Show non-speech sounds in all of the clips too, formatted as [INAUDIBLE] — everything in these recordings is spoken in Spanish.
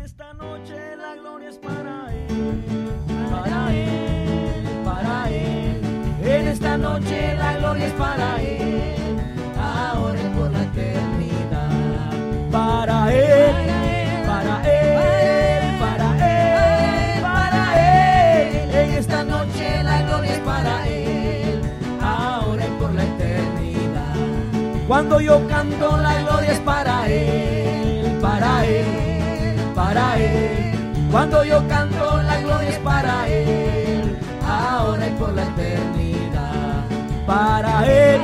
En esta noche la gloria es para Él, para Él, para Él. En esta noche la gloria es para Él, ahora y por la eternidad. Para Él, para Él, para Él, para Él. En esta noche la gloria es para Él, ahora y por la eternidad. Cuando yo canto Cuando yo canto la gloria es para Él, ahora y por la eternidad. Para Él,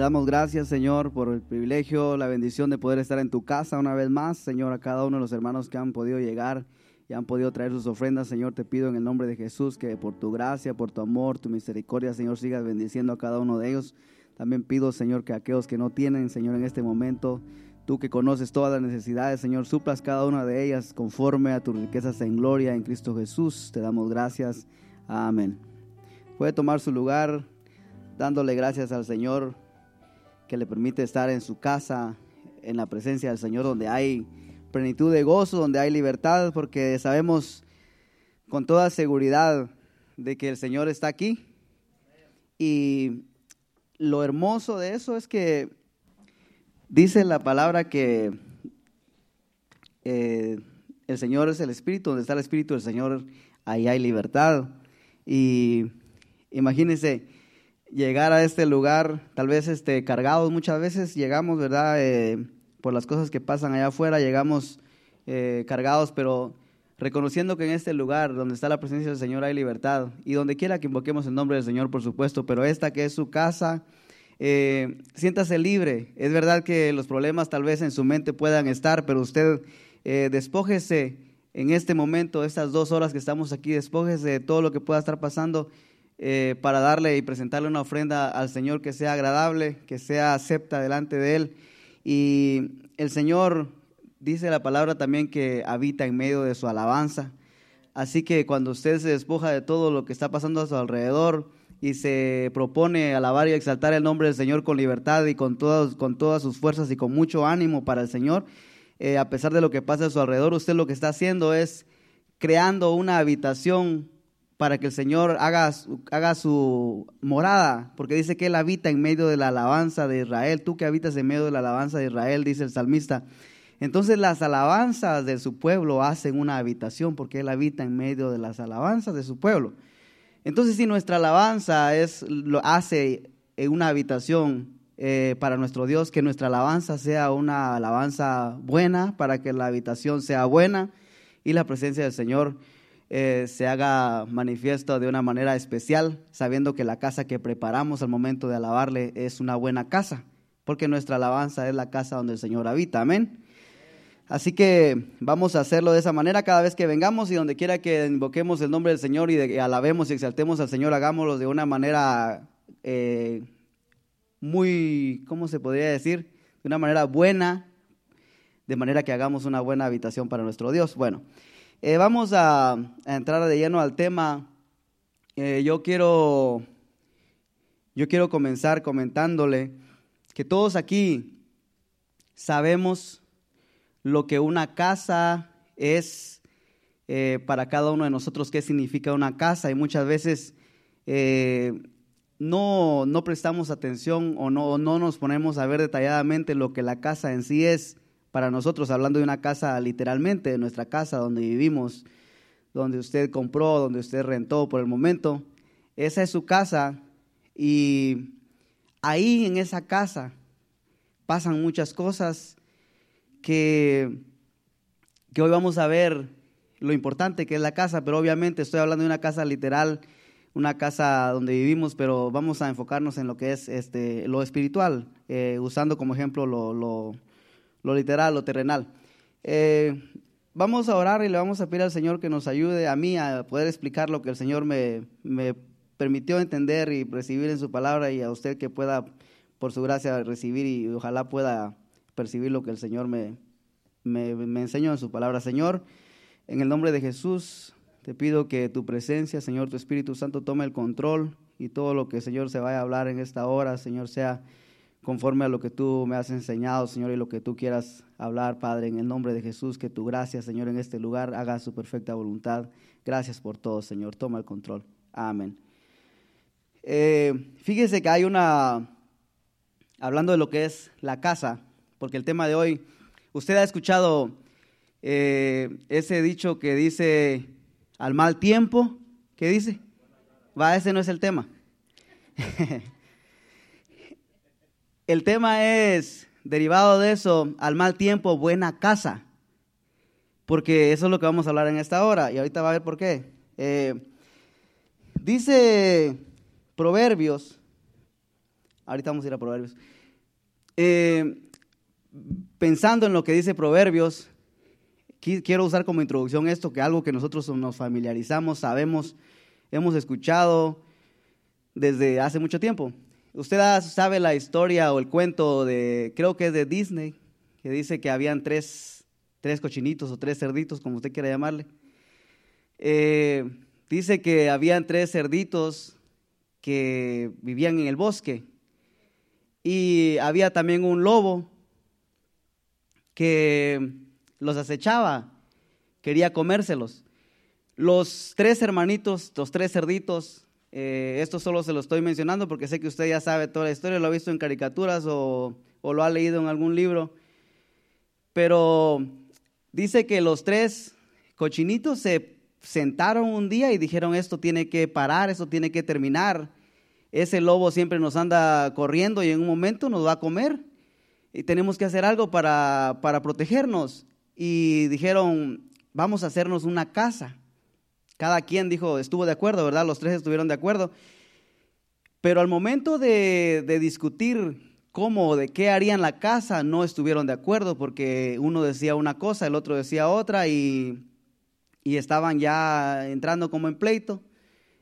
damos gracias, Señor, por el privilegio, la bendición de poder estar en tu casa una vez más. Señor, a cada uno de los hermanos que han podido llegar y han podido traer sus ofrendas, Señor, te pido en el nombre de Jesús que por tu gracia, por tu amor, tu misericordia, Señor, sigas bendiciendo a cada uno de ellos. También pido, Señor, que aquellos que no tienen, Señor, en este momento, tú que conoces todas las necesidades, Señor, suplas cada una de ellas conforme a tus riquezas en gloria en Cristo Jesús. Te damos gracias. Amén. Puede tomar su lugar dándole gracias al Señor que le permite estar en su casa, en la presencia del Señor, donde hay plenitud de gozo, donde hay libertad, porque sabemos con toda seguridad de que el Señor está aquí. Y lo hermoso de eso es que dice la palabra que eh, el Señor es el Espíritu, donde está el Espíritu del Señor, ahí hay libertad. Y imagínense llegar a este lugar, tal vez este, cargados, muchas veces llegamos, ¿verdad? Eh, por las cosas que pasan allá afuera, llegamos eh, cargados, pero reconociendo que en este lugar donde está la presencia del Señor hay libertad y donde quiera que invoquemos el nombre del Señor, por supuesto, pero esta que es su casa, eh, siéntase libre. Es verdad que los problemas tal vez en su mente puedan estar, pero usted eh, despójese en este momento, estas dos horas que estamos aquí, despójese de todo lo que pueda estar pasando eh, para darle y presentarle una ofrenda al Señor que sea agradable, que sea acepta delante de Él. Y el Señor dice la palabra también que habita en medio de su alabanza. Así que cuando usted se despoja de todo lo que está pasando a su alrededor y se propone alabar y exaltar el nombre del Señor con libertad y con todas, con todas sus fuerzas y con mucho ánimo para el Señor, eh, a pesar de lo que pasa a su alrededor, usted lo que está haciendo es creando una habitación para que el Señor haga, haga su morada, porque dice que Él habita en medio de la alabanza de Israel. Tú que habitas en medio de la alabanza de Israel, dice el salmista. Entonces las alabanzas de su pueblo hacen una habitación, porque Él habita en medio de las alabanzas de su pueblo. Entonces si nuestra alabanza es, lo hace en una habitación eh, para nuestro Dios, que nuestra alabanza sea una alabanza buena, para que la habitación sea buena y la presencia del Señor eh, se haga manifiesto de una manera especial, sabiendo que la casa que preparamos al momento de alabarle es una buena casa, porque nuestra alabanza es la casa donde el Señor habita. Amén. Así que vamos a hacerlo de esa manera cada vez que vengamos y donde quiera que invoquemos el nombre del Señor y alabemos y exaltemos al Señor, hagámoslo de una manera eh, muy, ¿cómo se podría decir? De una manera buena, de manera que hagamos una buena habitación para nuestro Dios. Bueno, eh, vamos a, entrar de lleno al tema. Eh, yo quiero, yo quiero comenzar comentándole que todos aquí sabemos lo que una casa es eh, para cada uno de nosotros, qué significa una casa y muchas veces no, no prestamos atención o no, no nos ponemos a ver detalladamente lo que la casa en sí es para nosotros, hablando de una casa literalmente, de nuestra casa donde vivimos, donde usted compró, donde usted rentó por el momento. Esa es su casa y ahí en esa casa pasan muchas cosas que, que hoy vamos a ver lo importante que es la casa, pero obviamente estoy hablando de una casa literal, una casa donde vivimos, pero vamos a enfocarnos en lo que es este, lo espiritual, eh, usando como ejemplo lo, lo, lo literal, lo terrenal. Eh, vamos a orar y le vamos a pedir al Señor que nos ayude a mí a poder explicar lo que el Señor me, me permitió entender y recibir en su palabra y a usted que pueda, por su gracia, recibir y ojalá pueda percibir lo que el Señor me, me, me enseñó en su palabra. Señor, en el nombre de Jesús, te pido que tu presencia, Señor, tu Espíritu Santo tome el control y todo lo que, Señor, se vaya a hablar en esta hora, Señor, sea conforme a lo que tú me has enseñado, Señor, y lo que tú quieras hablar, Padre, en el nombre de Jesús, que tu gracia, Señor, en este lugar haga su perfecta voluntad. Gracias por todo, Señor. Toma el control. Amén. Eh, fíjese que hay una, hablando de lo que es la casa, porque el tema de hoy, usted ha escuchado eh, ese dicho que dice, al mal tiempo, ¿qué dice? Va, ese no es el tema. [LAUGHS] el tema es, derivado de eso, al mal tiempo, buena casa. Porque eso es lo que vamos a hablar en esta hora y ahorita va a ver por qué. Eh, dice Proverbios, ahorita vamos a ir a Proverbios, eh, pensando en lo que dice Proverbios, quiero usar como introducción esto, que algo que nosotros nos familiarizamos, sabemos, hemos escuchado desde hace mucho tiempo. Usted sabe la historia o el cuento de, creo que es de Disney, que dice que habían tres, tres cochinitos o tres cerditos, como usted quiera llamarle. Eh, dice que habían tres cerditos que vivían en el bosque y había también un lobo que los acechaba, quería comérselos. Los tres hermanitos, los tres cerditos, eh, esto solo se lo estoy mencionando porque sé que usted ya sabe toda la historia, lo ha visto en caricaturas o, o lo ha leído en algún libro. Pero dice que los tres cochinitos se sentaron un día y dijeron esto tiene que parar, esto tiene que terminar. Ese lobo siempre nos anda corriendo y en un momento nos va a comer y tenemos que hacer algo para, para protegernos y dijeron, vamos a hacernos una casa. Cada quien dijo, estuvo de acuerdo, ¿verdad? Los tres estuvieron de acuerdo. Pero al momento de, discutir cómo, de qué harían la casa, no estuvieron de acuerdo porque uno decía una cosa, el otro decía otra y, estaban ya entrando como en pleito.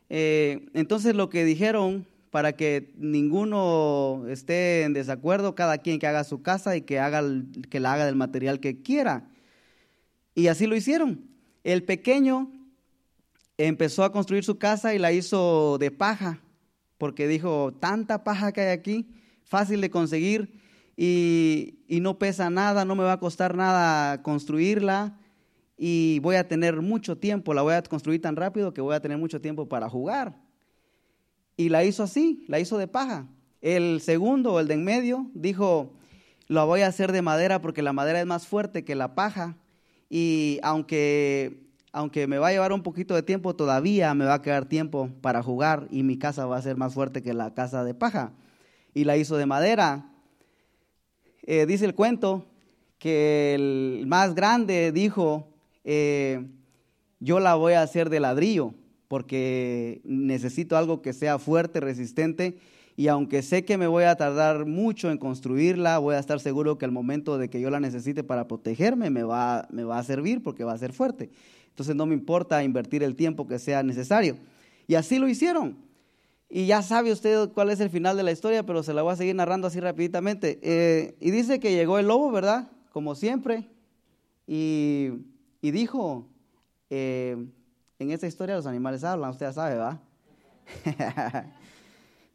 Eh, entonces lo que dijeron, para que ninguno esté en desacuerdo, cada quien que haga su casa y que, haga, que la haga del material que quiera. Y así lo hicieron. El pequeño empezó a construir su casa y la hizo de paja, porque dijo, tanta paja que hay aquí, fácil de conseguir y, no pesa nada, no me va a costar nada construirla y voy a tener mucho tiempo, la voy a construir tan rápido que voy a tener mucho tiempo para jugar. Y la hizo así, la hizo de paja. El segundo, el de en medio, dijo, la voy a hacer de madera porque la madera es más fuerte que la paja y aunque, aunque me va a llevar un poquito de tiempo, todavía me va a quedar tiempo para jugar y mi casa va a ser más fuerte que la casa de paja. Y la hizo de madera. Eh, dice el cuento que el más grande dijo, eh, yo la voy a hacer de ladrillo porque necesito algo que sea fuerte, resistente y aunque sé que me voy a tardar mucho en construirla, voy a estar seguro que al momento de que yo la necesite para protegerme me va, me va a servir porque va a ser fuerte. Entonces no me importa invertir el tiempo que sea necesario. Y así lo hicieron. Y ya sabe usted cuál es el final de la historia, pero se la voy a seguir narrando así rapiditamente. Eh, y dice que llegó el lobo, ¿verdad? Como siempre. Y, dijo, eh, en esta historia los animales hablan, usted ya sabe, ¿va? [LAUGHS]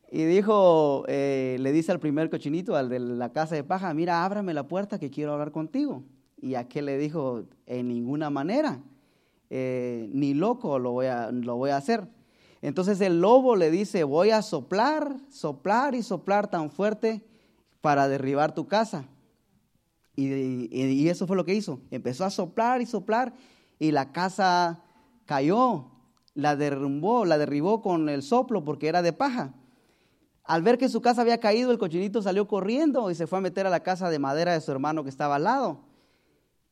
Y dijo, eh, le dice al primer cochinito, al de la casa de paja, mira, ábrame la puerta que quiero hablar contigo. Y aquel le dijo, en ninguna manera, eh, ni loco lo voy, a, lo voy a hacer. Entonces el lobo le dice, voy a soplar, soplar y soplar tan fuerte para derribar tu casa. Y, y, eso fue lo que hizo. Empezó a soplar y soplar y la casa cayó, la derrumbó, la derribó con el soplo porque era de paja. Al ver que su casa había caído, el cochinito salió corriendo y se fue a meter a la casa de madera de su hermano que estaba al lado.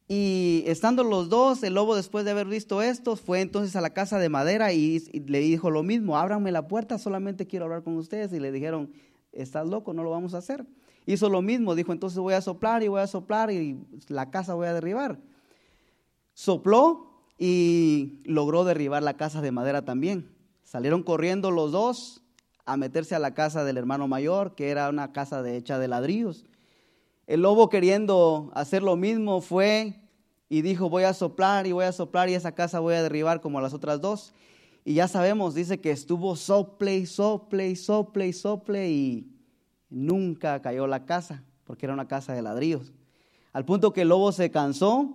Y estando los dos, el lobo después de haber visto esto, fue entonces a la casa de madera y, le dijo lo mismo, ábranme la puerta, solamente quiero hablar con ustedes. Y le dijeron, estás loco, no lo vamos a hacer. Hizo lo mismo, dijo, entonces voy a soplar y voy a soplar y la casa voy a derribar. Sopló y logró derribar la casa de madera también. Salieron corriendo los dos a meterse a la casa del hermano mayor, que era una casa de, hecha de ladrillos. El lobo queriendo hacer lo mismo fue y dijo, voy a soplar y voy a soplar y esa casa voy a derribar como las otras dos. Y ya sabemos, dice que estuvo sople y sople y sople y sople y nunca cayó la casa, porque era una casa de ladrillos. Al punto que el lobo se cansó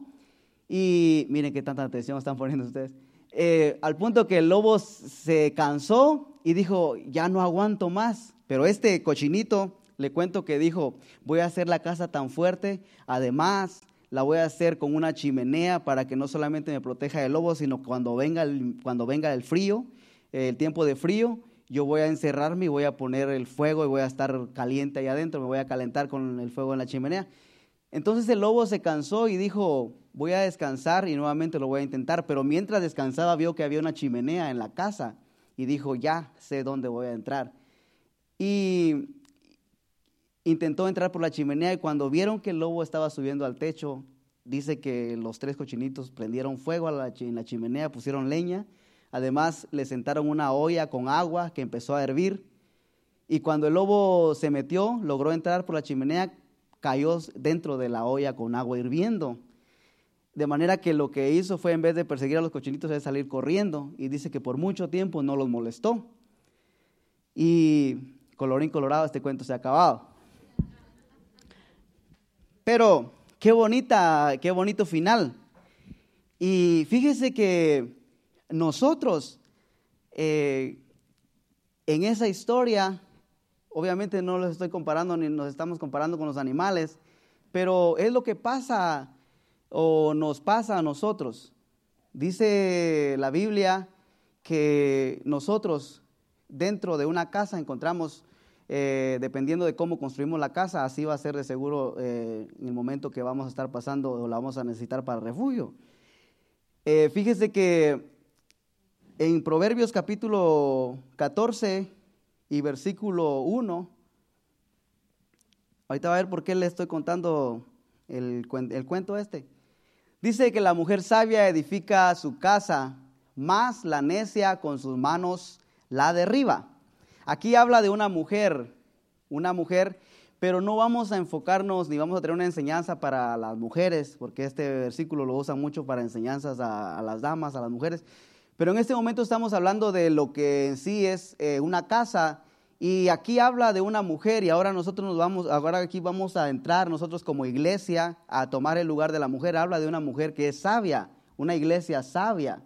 y miren qué tanta atención están poniendo ustedes. Eh, al punto que el lobo se cansó y dijo, ya no aguanto más. Pero este cochinito, le cuento que dijo, voy a hacer la casa tan fuerte, además la voy a hacer con una chimenea para que no solamente me proteja del lobo, sino cuando venga cuando venga el frío, el tiempo de frío, yo voy a encerrarme y voy a poner el fuego y voy a estar caliente ahí adentro, me voy a calentar con el fuego en la chimenea. Entonces el lobo se cansó y dijo, voy a descansar y nuevamente lo voy a intentar, pero mientras descansaba vio que había una chimenea en la casa y dijo, ya sé dónde voy a entrar. Y intentó entrar por la chimenea y cuando vieron que el lobo estaba subiendo al techo, dice que los tres cochinitos prendieron fuego en la chimenea, pusieron leña, además le sentaron una olla con agua que empezó a hervir y cuando el lobo se metió, logró entrar por la chimenea, cayó dentro de la olla con agua hirviendo. De manera que lo que hizo fue, en vez de perseguir a los cochinitos, es salir corriendo. Y dice que por mucho tiempo no los molestó. Y colorín colorado, este cuento se ha acabado. Pero qué bonita, qué bonito final. Y fíjese que nosotros eh, en esa historia, obviamente no los estoy comparando ni nos estamos comparando con los animales, pero es lo que pasa o nos pasa a nosotros. Dice la Biblia que nosotros dentro de una casa encontramos, eh, dependiendo de cómo construimos la casa, así va a ser de seguro eh, en el momento que vamos a estar pasando o la vamos a necesitar para refugio. Eh, fíjese que en Proverbios capítulo 14 y versículo 1, ahorita va a ver por qué le estoy contando el, el cuento este. Dice que la mujer sabia edifica su casa, más la necia con sus manos la derriba. Aquí habla de una mujer, una mujer, pero no vamos a enfocarnos ni vamos a tener una enseñanza para las mujeres, porque este versículo lo usan mucho para enseñanzas a, las damas, a las mujeres. Pero en este momento estamos hablando de lo que en sí es eh, una casa y aquí habla de una mujer y ahora nosotros nos vamos, ahora aquí vamos a entrar nosotros como iglesia a tomar el lugar de la mujer. Habla de una mujer que es sabia, una iglesia sabia,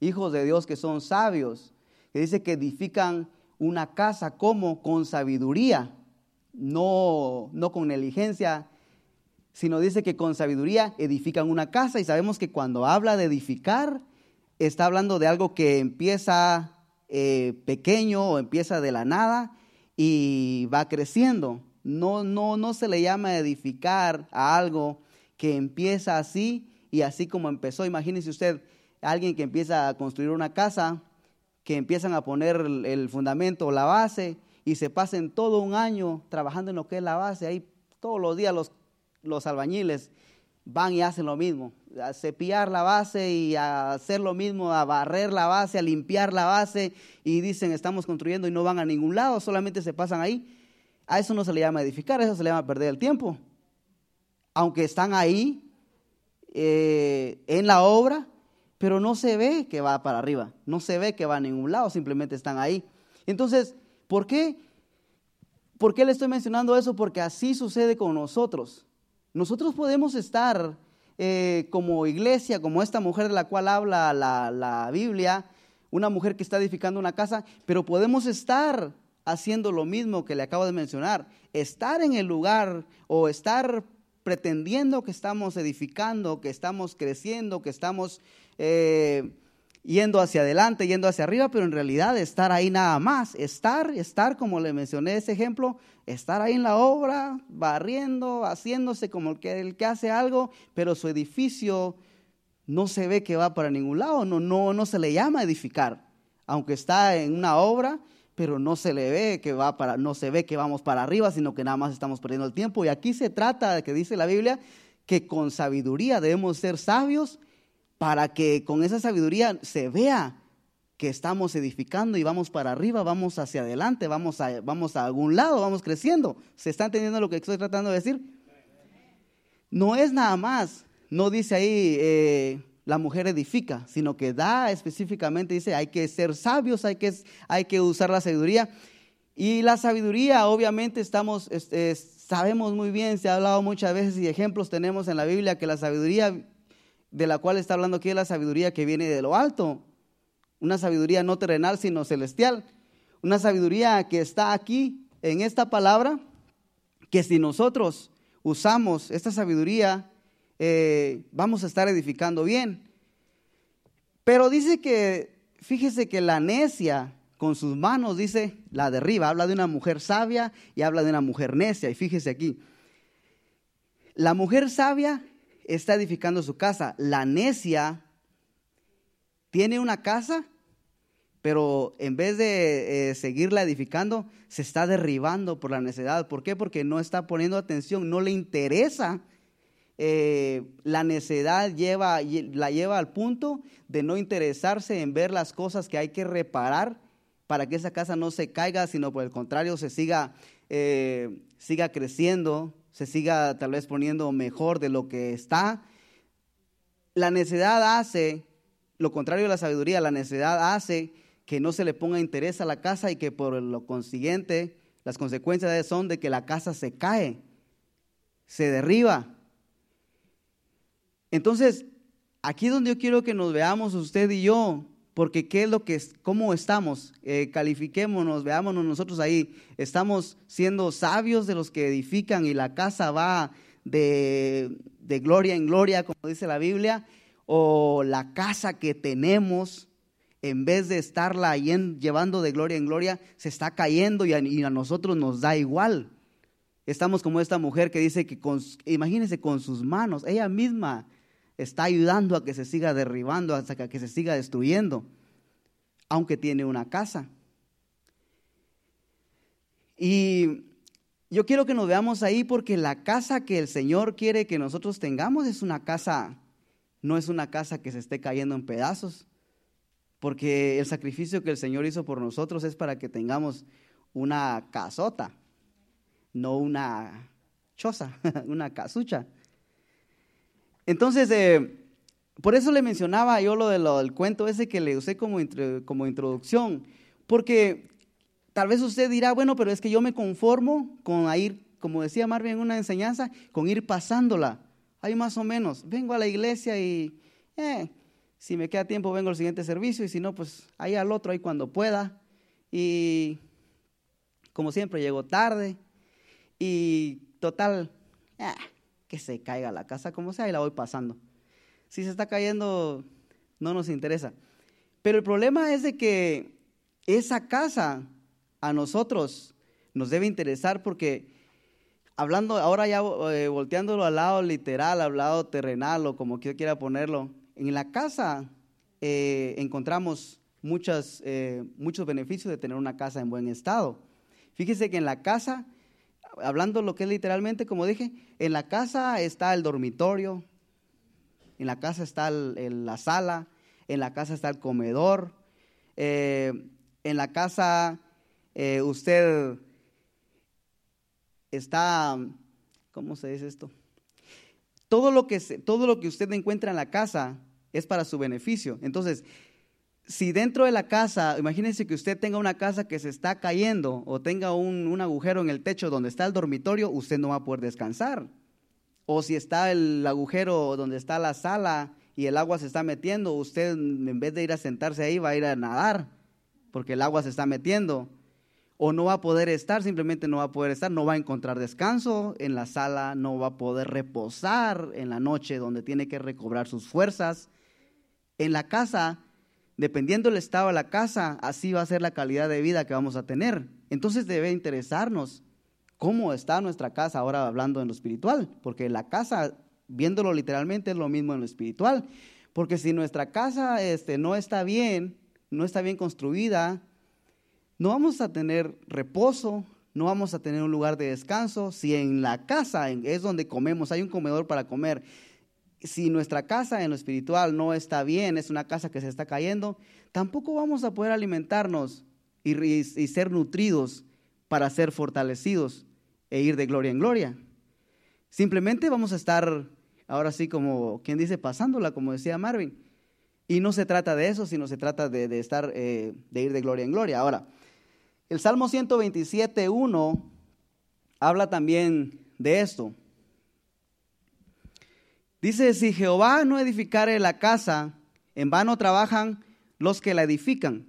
hijos de Dios que son sabios, que dice que edifican una casa como con sabiduría, no, no con negligencia, sino dice que con sabiduría edifican una casa y sabemos que cuando habla de edificar, está hablando de algo que empieza eh, pequeño o empieza de la nada y va creciendo. No, no, no se le llama edificar a algo que empieza así y así como empezó. Imagínese usted, alguien que empieza a construir una casa, que empiezan a poner el, fundamento, la base, y se pasen todo un año trabajando en lo que es la base. Ahí todos los días los, los albañiles van y hacen lo mismo, a cepillar la base y a hacer lo mismo, a barrer la base, a limpiar la base y dicen estamos construyendo y no van a ningún lado, solamente se pasan ahí. A eso no se le llama edificar, a eso se le llama perder el tiempo. Aunque están ahí eh, en la obra, pero no se ve que va para arriba, no se ve que va a ningún lado, simplemente están ahí. Entonces, ¿por qué? ¿Por qué le estoy mencionando eso? Porque así sucede con nosotros. Nosotros podemos estar eh, como iglesia, como esta mujer de la cual habla la, Biblia, una mujer que está edificando una casa, pero podemos estar haciendo lo mismo que le acabo de mencionar, estar en el lugar o estar pretendiendo que estamos edificando, que estamos creciendo, que estamos eh, yendo hacia adelante, yendo hacia arriba, pero en realidad estar ahí nada más, estar, estar, como le mencioné ese ejemplo, estar ahí en la obra, barriendo, haciéndose como el que, el que hace algo, pero su edificio no se ve que va para ningún lado, no, no, no se le llama edificar, aunque está en una obra, pero no se le ve que va para, no se ve que vamos para arriba, sino que nada más estamos perdiendo el tiempo. Y aquí se trata de que dice la Biblia que con sabiduría debemos ser sabios para que con esa sabiduría se vea que estamos edificando y vamos para arriba, vamos hacia adelante, vamos a, vamos a algún lado, vamos creciendo. ¿Se está entendiendo lo que estoy tratando de decir? no es nada más, no dice ahí eh, la mujer edifica, sino que da específicamente, dice, hay que ser sabios, hay que, hay que usar la sabiduría. Y la sabiduría, obviamente, estamos, sabemos muy bien, se ha hablado muchas veces y ejemplos tenemos en la Biblia que la sabiduría de la cual está hablando aquí es la sabiduría que viene de lo alto, una sabiduría no terrenal, sino celestial, una sabiduría que está aquí en esta palabra, que si nosotros usamos esta sabiduría, eh, vamos a estar edificando bien. Pero dice que, fíjese que la necia con sus manos, dice, la derriba. Habla de una mujer sabia y habla de una mujer necia. Y fíjese aquí, la mujer sabia está edificando su casa. La necia tiene una casa, pero en vez de eh, seguirla edificando, se está derribando por la necedad. ¿Por qué? Porque no está poniendo atención, no le interesa eh, la necedad lleva, la lleva al punto de no interesarse en ver las cosas que hay que reparar para que esa casa no se caiga, sino por el contrario se siga, eh, siga creciendo, se siga tal vez poniendo mejor de lo que está. La necedad hace, lo contrario de la sabiduría, la necedad hace que no se le ponga interés a la casa y que por lo consiguiente las consecuencias son de que la casa se cae, se derriba. Entonces, aquí donde yo quiero que nos veamos usted y yo, porque qué es lo que, cómo estamos, eh, califiquémonos, veámonos nosotros ahí, estamos siendo sabios de los que edifican y la casa va de, gloria en gloria, como dice la Biblia, o la casa que tenemos, en vez de estarla llevando de gloria en gloria, se está cayendo y a, y a, nosotros nos da igual. Estamos como esta mujer que dice que, con, imagínense, con sus manos, ella misma está ayudando a que se siga derribando, hasta que se siga destruyendo, aunque tiene una casa. Y yo quiero que nos veamos ahí porque la casa que el Señor quiere que nosotros tengamos es una casa, no es una casa que se esté cayendo en pedazos, porque el sacrificio que el Señor hizo por nosotros es para que tengamos una casota, no una choza, [LAUGHS] una casucha. Entonces, eh, por eso le mencionaba yo lo, del cuento ese que le usé como, como introducción, porque tal vez usted dirá, bueno, pero es que yo me conformo con ir, como decía Marvin en una enseñanza, con ir pasándola. Ahí más o menos, vengo a la iglesia y eh, si me queda tiempo vengo al siguiente servicio y si no, pues ahí al otro, ahí cuando pueda. Y como siempre, llego tarde y total, eh, que se caiga la casa como sea y la voy pasando. Si se está cayendo, no nos interesa. Pero el problema es de que esa casa a nosotros nos debe interesar porque hablando ahora ya eh, volteándolo al lado literal, al lado terrenal o como quiera ponerlo, en la casa eh, encontramos muchas, eh, muchos beneficios de tener una casa en buen estado. Fíjese que en la casa hablando lo que es literalmente, como dije, en la casa está el dormitorio, en la casa está la sala, en la casa está el comedor, eh, en la casa eh, usted está, ¿cómo se dice esto? Todo lo, que todo lo que usted encuentra en la casa es para su beneficio. Entonces, si dentro de la casa, imagínense que usted tenga una casa que se está cayendo o tenga un, agujero en el techo donde está el dormitorio, usted no va a poder descansar. O si está el agujero donde está la sala y el agua se está metiendo, usted en vez de ir a sentarse ahí va a ir a nadar porque el agua se está metiendo. O no va a poder estar, simplemente no va a poder estar, no va a encontrar descanso en la sala, no va a poder reposar en la noche donde tiene que recobrar sus fuerzas. En la casa dependiendo del estado de la casa, así va a ser la calidad de vida que vamos a tener. Entonces debe interesarnos cómo está nuestra casa, ahora hablando en lo espiritual, porque la casa, viéndolo literalmente, es lo mismo en lo espiritual. Porque si nuestra casa este, no está bien, no está bien construida, no vamos a tener reposo, no vamos a tener un lugar de descanso. Si en la casa es donde comemos, hay un comedor para comer, si nuestra casa en lo espiritual no está bien, es una casa que se está cayendo, tampoco vamos a poder alimentarnos y, ser nutridos para ser fortalecidos e ir de gloria en gloria. Simplemente vamos a estar, ahora sí, como quien dice, pasándola, como decía Marvin. Y no se trata de eso, sino se trata de, estar, eh, de ir de gloria en gloria. Ahora, el Salmo 127, 1 habla también de esto. Dice, si Jehová no edificare la casa, en vano trabajan los que la edifican.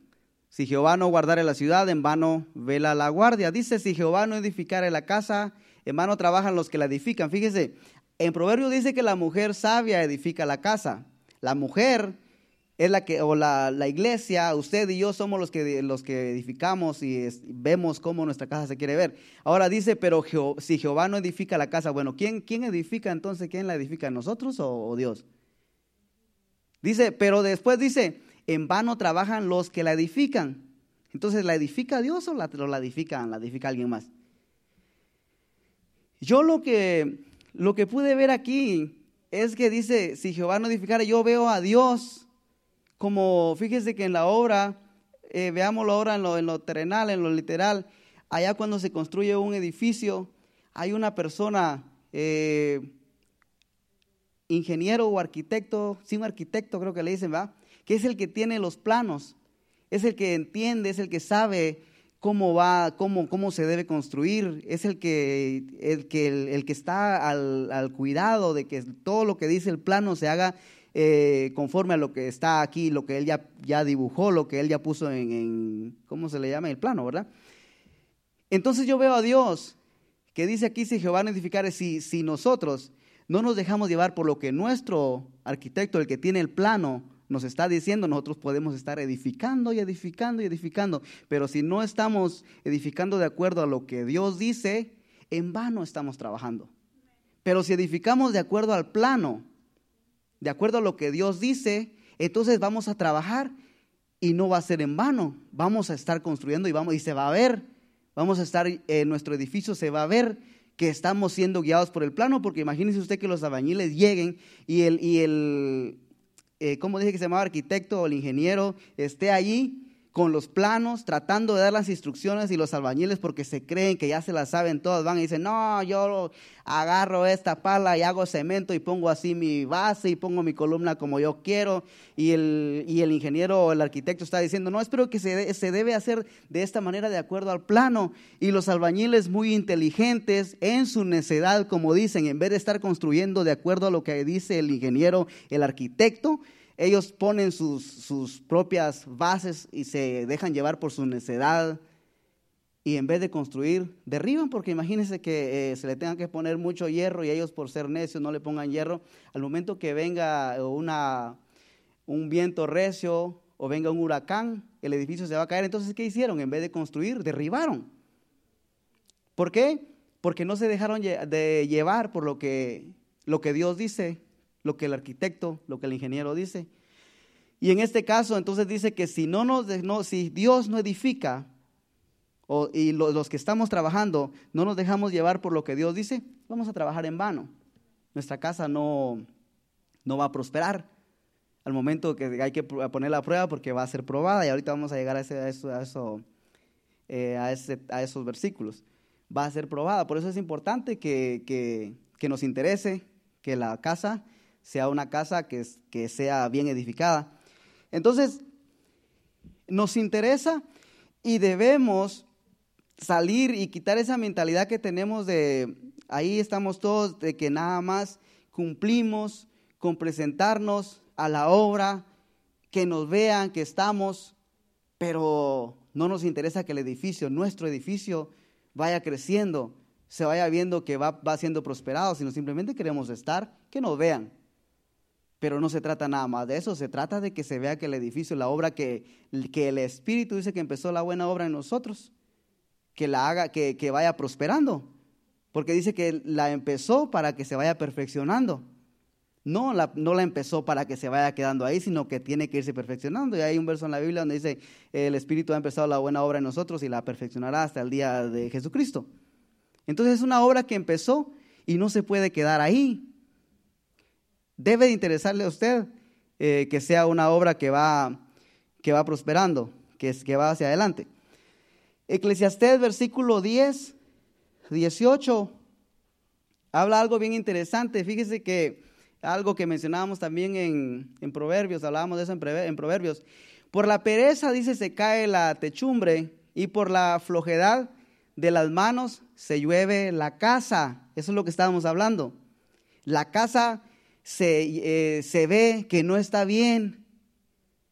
Si Jehová no guardare la ciudad, en vano vela la guardia. Dice, si Jehová no edificare la casa, en vano trabajan los que la edifican. Fíjese, en Proverbio dice que la mujer sabia edifica la casa. La mujer es la que, o la, iglesia, usted y yo somos los que, los que edificamos y vemos cómo nuestra casa se quiere ver. Ahora dice, pero si Jehová no edifica la casa, bueno, ¿quién, ¿quién edifica entonces? ¿Quién la edifica? ¿Nosotros o, Dios? Dice, pero después dice, en vano trabajan los que la edifican. Entonces, ¿la edifica Dios o la, la edifica, la edifica alguien más? Yo lo que, lo que pude ver aquí es que dice, si Jehová no edificara, yo veo a Dios como fíjese que en la obra, eh, veámoslo ahora en lo, en lo terrenal, en lo literal, allá cuando se construye un edificio, hay una persona, eh, ingeniero o arquitecto, sí un arquitecto creo que le dicen, ¿va? Que es el que tiene los planos, es el que entiende, es el que sabe cómo va, cómo, cómo se debe construir, es el que, el que, el, que está al, al, cuidado de que todo lo que dice el plano se haga eh, conforme a lo que está aquí, lo que él ya, ya dibujó, lo que él ya puso en, ¿cómo se le llama? El plano, ¿verdad? Entonces yo veo a Dios que dice aquí, si Jehová no edificare, si, si nosotros no nos dejamos llevar por lo que nuestro arquitecto, el que tiene el plano, nos está diciendo, nosotros podemos estar edificando y edificando y edificando, pero si no estamos edificando de acuerdo a lo que Dios dice, en vano estamos trabajando. Pero si edificamos de acuerdo al plano, de acuerdo a lo que Dios dice, entonces vamos a trabajar y no va a ser en vano. Vamos a estar construyendo y vamos y se va a ver. Vamos a estar en eh, nuestro edificio se va a ver que estamos siendo guiados por el plano, porque imagínese usted que los albañiles lleguen y el y el eh, ¿cómo dije que se llamaba arquitecto o el ingeniero esté allí con los planos, tratando de dar las instrucciones y los albañiles porque se creen que ya se las saben todas, van y dicen, no, yo agarro esta pala y hago cemento y pongo así mi base y pongo mi columna como yo quiero. Y el, y el ingeniero o el arquitecto está diciendo, no, espero que se, se debe hacer de esta manera de acuerdo al plano. Y los albañiles muy inteligentes en su necedad, como dicen, en vez de estar construyendo de acuerdo a lo que dice el ingeniero, el arquitecto, ellos ponen sus, propias bases y se dejan llevar por su necedad. Y en vez de construir, derriban, porque imagínense que eh, se le tenga que poner mucho hierro y ellos por ser necios no le pongan hierro. Al momento que venga una, un viento recio o venga un huracán, el edificio se va a caer. Entonces, ¿qué hicieron? En vez de construir, derribaron. ¿Por qué? Porque no se dejaron de llevar por lo que, lo que Dios dice lo que el arquitecto, lo que el ingeniero dice. Y en este caso, entonces dice que si, no nos, Dios no edifica, o, y los que estamos trabajando no nos dejamos llevar por lo que Dios dice, vamos a trabajar en vano. Nuestra casa no, no va a prosperar al momento que hay que poner la prueba porque va a ser probada y ahorita vamos a llegar a, ese, a, eh, esos versículos. Va a ser probada, por eso es importante que nos interese que la casa sea una casa que, que sea bien edificada. Entonces, nos interesa y debemos salir y quitar esa mentalidad que tenemos de ahí estamos todos, de que nada más cumplimos con presentarnos a la obra, que nos vean que estamos, pero no nos interesa que el edificio, nuestro edificio, vaya creciendo, se vaya viendo que va, va siendo prosperado, sino simplemente queremos estar, que nos vean. Pero no se trata nada más de eso, se trata de que se vea que el edificio, la obra que, que el Espíritu dice que empezó la buena obra en nosotros, que la haga, que, que vaya prosperando. Porque dice que la empezó para que se vaya perfeccionando. No la, no la empezó para que se vaya quedando ahí, sino que tiene que irse perfeccionando. Y hay un verso en la Biblia donde dice, el Espíritu ha empezado la buena obra en nosotros y la perfeccionará hasta el día de Jesucristo. Entonces es una obra que empezó y no se puede quedar ahí. Debe de interesarle a usted eh, que sea una obra que va, que va prosperando, que, es, que va hacia adelante. Eclesiastés versículo 10, 18 habla algo bien interesante. Fíjese que algo que mencionábamos también en, Proverbios, hablábamos de eso en, en Proverbios. Por la pereza, dice, se cae la techumbre y por la flojedad de las manos se llueve la casa. Eso es lo que estábamos hablando. La casa se, eh, ve que no está bien,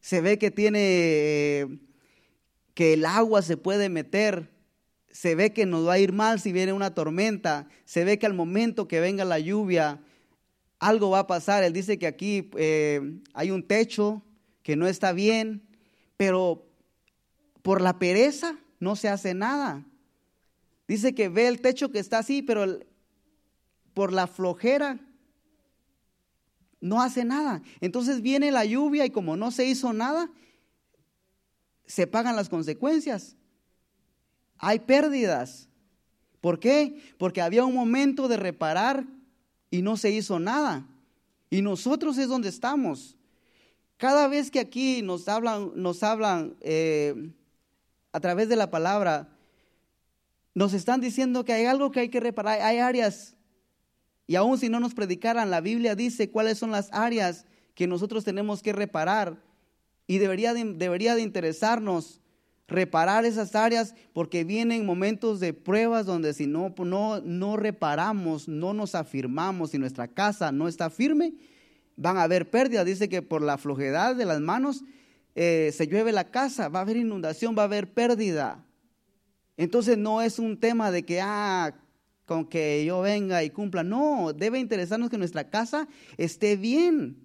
se ve que tiene, eh, que el agua se puede meter, se ve que nos va a ir mal si viene una tormenta, se ve que al momento que venga la lluvia, algo va a pasar. Él dice que aquí eh, hay un techo que no está bien, pero por la pereza no se hace nada. Dice que ve el techo que está así, pero por la flojera no hace nada. Entonces viene la lluvia y como no se hizo nada, se pagan las consecuencias. Hay pérdidas. ¿Por qué? Porque había un momento de reparar y no se hizo nada. Y nosotros es donde estamos. Cada vez que aquí nos hablan, nos hablan eh, a través de la palabra, nos están diciendo que hay algo que hay que reparar, hay áreas. Y aún si no nos predicaran, la Biblia dice cuáles son las áreas que nosotros tenemos que reparar. Y debería debería de interesarnos reparar esas áreas porque vienen momentos de pruebas donde si no, no, no reparamos, no nos afirmamos, si nuestra casa no está firme, van a haber pérdidas. Dice que por la flojedad de las manos eh, se llueve la casa, va a haber inundación, va a haber pérdida. Entonces no es un tema de que, ah, con que yo venga y cumpla. No, debe interesarnos que nuestra casa esté bien.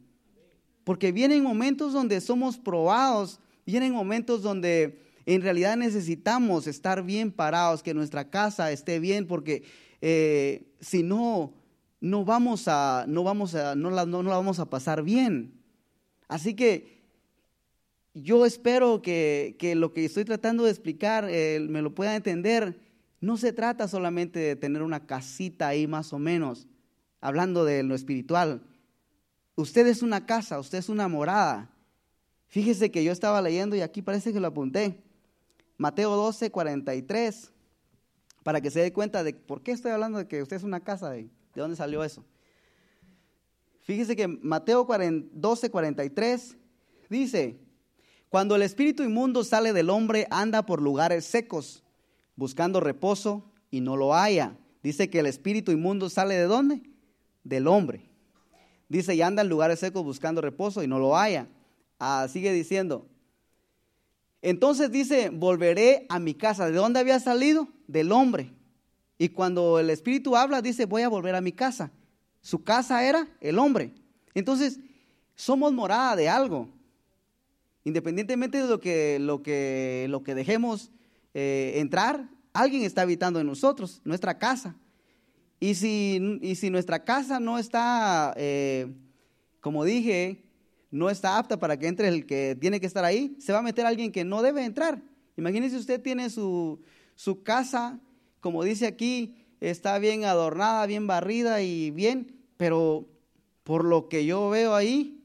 Porque vienen momentos donde somos probados, vienen momentos donde en realidad necesitamos estar bien parados, que nuestra casa esté bien, porque eh, si no, no vamos a, no vamos a, no la, no, la vamos a pasar bien. Así que yo espero que, lo que estoy tratando de explicar eh, me lo pueda entender. No se trata solamente de tener una casita ahí más o menos, hablando de lo espiritual. Usted es una casa, usted es una morada. Fíjese que yo estaba leyendo y aquí parece que lo apunté. Mateo 12, 43, para que se dé cuenta de por qué estoy hablando de que usted es una casa, de, de dónde salió eso. Fíjese que Mateo 12, 43 dice, cuando el espíritu inmundo sale del hombre, anda por lugares secos, buscando reposo y no lo haya. Dice que el espíritu inmundo sale de dónde? Del hombre. Dice, y anda en lugares secos buscando reposo y no lo haya. Ah, sigue diciendo, entonces dice, volveré a mi casa. ¿De dónde había salido? Del hombre. Y cuando el Espíritu habla, dice, voy a volver a mi casa. Su casa era el hombre. Entonces, somos morada de algo. Independientemente de lo que, lo que, lo que dejemos eh, entrar, alguien está habitando en nosotros, nuestra casa. Y si, y si nuestra casa no está, eh, como dije, no está apta para que entre el que tiene que estar ahí, se va a meter alguien que no debe entrar. Imagínese usted tiene su, su casa, como dice aquí, está bien adornada, bien barrida y bien, pero por lo que yo veo ahí,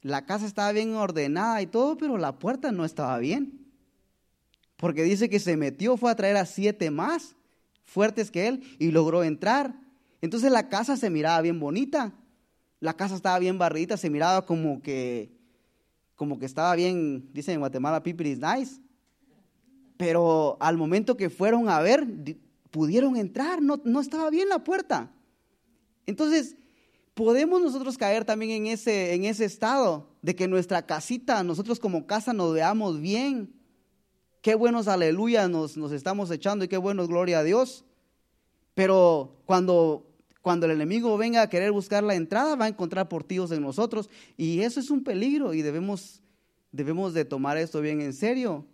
la casa estaba bien ordenada y todo, pero la puerta no estaba bien. Porque dice que se metió, fue a traer a siete más fuertes que él y logró entrar. Entonces la casa se miraba bien bonita, la casa estaba bien barrita, se miraba como que, como que estaba bien, dicen en Guatemala, people is nice. Pero al momento que fueron a ver, pudieron entrar, no, no estaba bien la puerta. Entonces, podemos nosotros caer también en ese, en ese estado de que nuestra casita, nosotros como casa nos veamos bien. Qué buenos aleluya nos, nos estamos echando y qué buenos gloria a Dios. Pero cuando cuando el enemigo venga a querer buscar la entrada, va a encontrar portillos en nosotros. Y eso es un peligro y debemos, debemos de tomar esto bien en serio.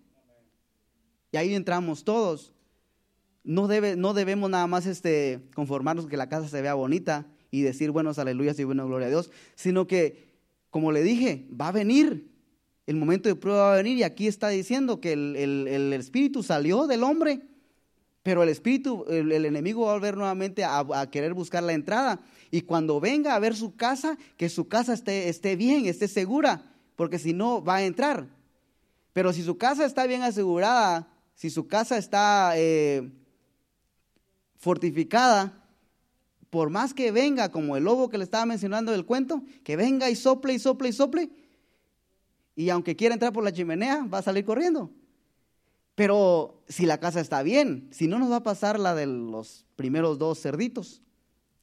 Y ahí entramos todos. No, debe, no debemos nada más este, conformarnos que la casa se vea bonita y decir buenos aleluyas y buena gloria a Dios, sino que, como le dije, va a venir. El momento de prueba va a venir y aquí está diciendo que el, el espíritu salió del hombre pero el espíritu, el, enemigo va a volver nuevamente a, querer buscar la entrada. Y cuando venga a ver su casa, que su casa esté, esté bien, esté segura, porque si no va a entrar. Pero si su casa está bien asegurada, si su casa está eh, fortificada, por más que venga, como el lobo que le estaba mencionando del cuento, que venga y sople y sople y sople, y aunque quiera entrar por la chimenea, va a salir corriendo. Pero si la casa está bien, si no nos va a pasar la de los primeros dos cerditos,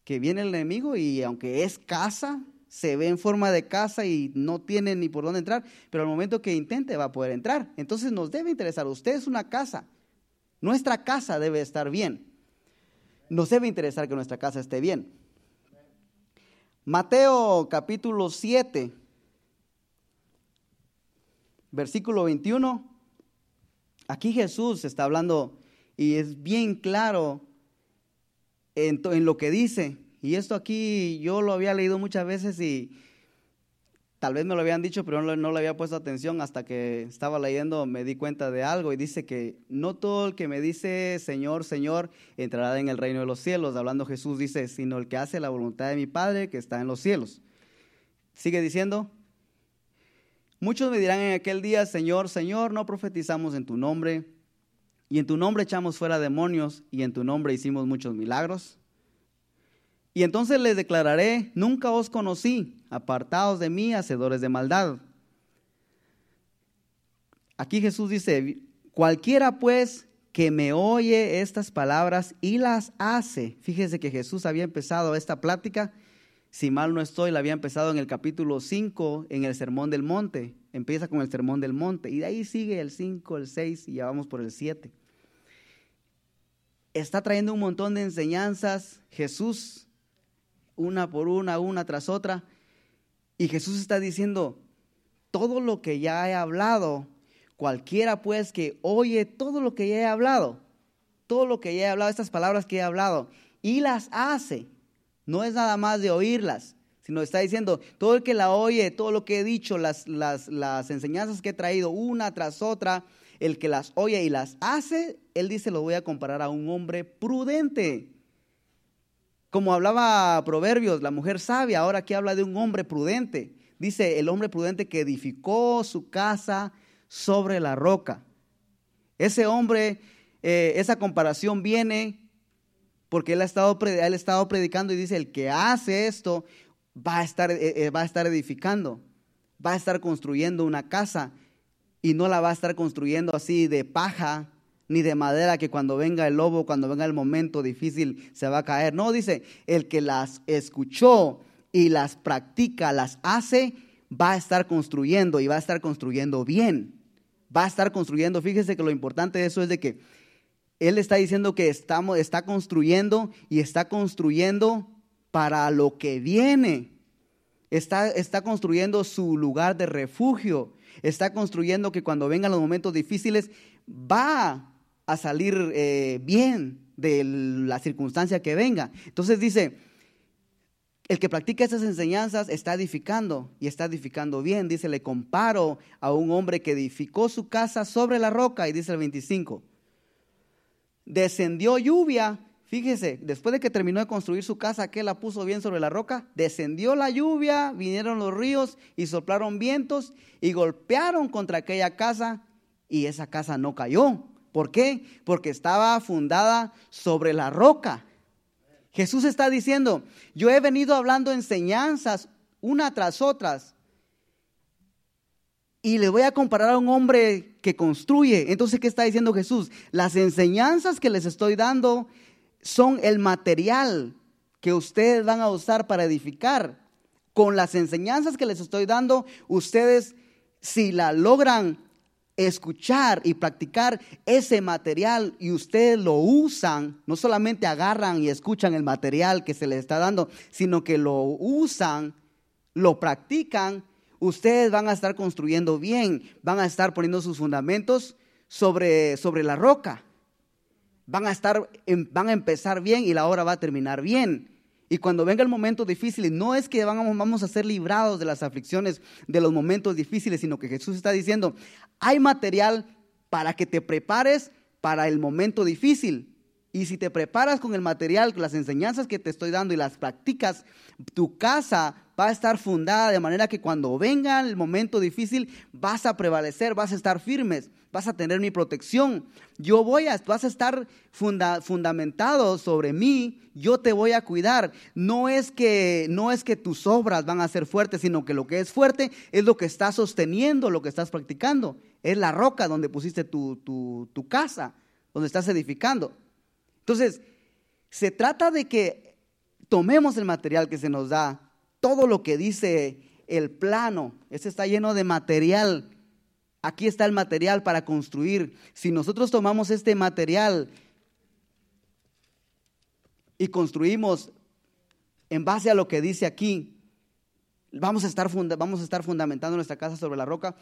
que viene el enemigo y aunque es casa, se ve en forma de casa y no tiene ni por dónde entrar, pero al momento que intente va a poder entrar. Entonces nos debe interesar, usted es una casa, nuestra casa debe estar bien. Nos debe interesar que nuestra casa esté bien. Mateo capítulo 7, versículo 21. Aquí Jesús está hablando y es bien claro en, en lo que dice. Y esto aquí yo lo había leído muchas veces y tal vez me lo habían dicho, pero no, le había puesto atención hasta que estaba leyendo, me di cuenta de algo y dice que no todo el que me dice Señor, Señor, entrará en el reino de los cielos. Hablando Jesús dice, sino el que hace la voluntad de mi Padre que está en los cielos. Sigue diciendo, muchos me dirán en aquel día, Señor, Señor, no profetizamos en tu nombre, y en tu nombre echamos fuera demonios, y en tu nombre hicimos muchos milagros. Y entonces les declararé, nunca os conocí, apartados de mí, hacedores de maldad. Aquí Jesús dice, cualquiera pues que me oye estas palabras y las hace. Fíjese que Jesús había empezado esta plática, si mal no estoy, la había empezado en el capítulo 5, en el Sermón del Monte. Empieza con el Sermón del Monte y de ahí sigue el 5, el 6 y ya vamos por el 7. Está trayendo un montón de enseñanzas Jesús una por una, una tras otra. Y Jesús está diciendo, todo lo que ya he hablado, cualquiera pues que oye todo lo que ya he hablado, todo lo que ya he hablado, estas palabras que he hablado, y las hace, no es nada más de oírlas, sino está diciendo, todo el que la oye, todo lo que he dicho, las, las, las enseñanzas que he traído una tras otra, el que las oye y las hace, él dice, lo voy a comparar a un hombre prudente como hablaba Proverbios, la mujer sabia, ahora aquí habla de un hombre prudente. Dice el hombre prudente que edificó su casa sobre la roca. Ese hombre, eh, esa comparación viene porque él ha, estado, él ha estado predicando y dice, el que hace esto va a, estar, eh, eh, va a estar edificando, va a estar construyendo una casa y no la va a estar construyendo así de paja, ni de madera que cuando venga el lobo, cuando venga el momento difícil, se va a caer. No, dice, el que las escuchó y las practica, las hace, va a estar construyendo y va a estar construyendo bien. Va a estar construyendo. Fíjese que lo importante de eso es de que él está diciendo que estamos, está construyendo y está construyendo para lo que viene. Está, está construyendo su lugar de refugio. Está construyendo que cuando vengan los momentos difíciles va a salir eh, bien de la circunstancia que venga. Entonces dice, el que practica esas enseñanzas está edificando y está edificando bien. Dice, le comparo a un hombre que edificó su casa sobre la roca y dice el 25. Descendió lluvia, fíjese, después de que terminó de construir su casa, que la puso bien sobre la roca, descendió la lluvia, vinieron los ríos y soplaron vientos y golpearon contra aquella casa y esa casa no cayó ¿Por qué? Porque estaba fundada sobre la roca. Jesús está diciendo, yo he venido hablando enseñanzas una tras otras y le voy a comparar a un hombre que construye. Entonces, ¿qué está diciendo Jesús? Las enseñanzas que les estoy dando son el material que ustedes van a usar para edificar. Con las enseñanzas que les estoy dando, ustedes, si la logran escuchar y practicar ese material y ustedes lo usan, no solamente agarran y escuchan el material que se les está dando, sino que lo usan, lo practican, ustedes van a estar construyendo bien, van a estar poniendo sus fundamentos sobre, sobre la roca. Van a estar, van a empezar bien y la obra va a terminar bien. Y cuando venga el momento difícil, no es que vamos, a ser librados de las aflicciones, de los momentos difíciles, sino que Jesús está diciendo, hay material para que te prepares para el momento difícil. Y si te preparas con el material, las enseñanzas que te estoy dando y las practicas, tu casa va a estar fundada de manera que cuando venga el momento difícil vas a prevalecer, vas a estar firmes, vas a tener mi protección. Yo voy a, vas a estar fundamentado sobre mí, yo te voy a cuidar. No es que no es que tus obras van a ser fuertes, sino que lo que es fuerte es lo que estás sosteniendo, lo que estás practicando. Es la roca donde pusiste tu, tu casa, donde estás edificando. Entonces, se trata de que tomemos el material que se nos da todo lo que dice el plano. Este está lleno de material. Aquí está el material para construir. Si nosotros tomamos este material y construimos en base a lo que dice aquí, vamos a estar, vamos a estar fundamentando nuestra casa sobre la roca.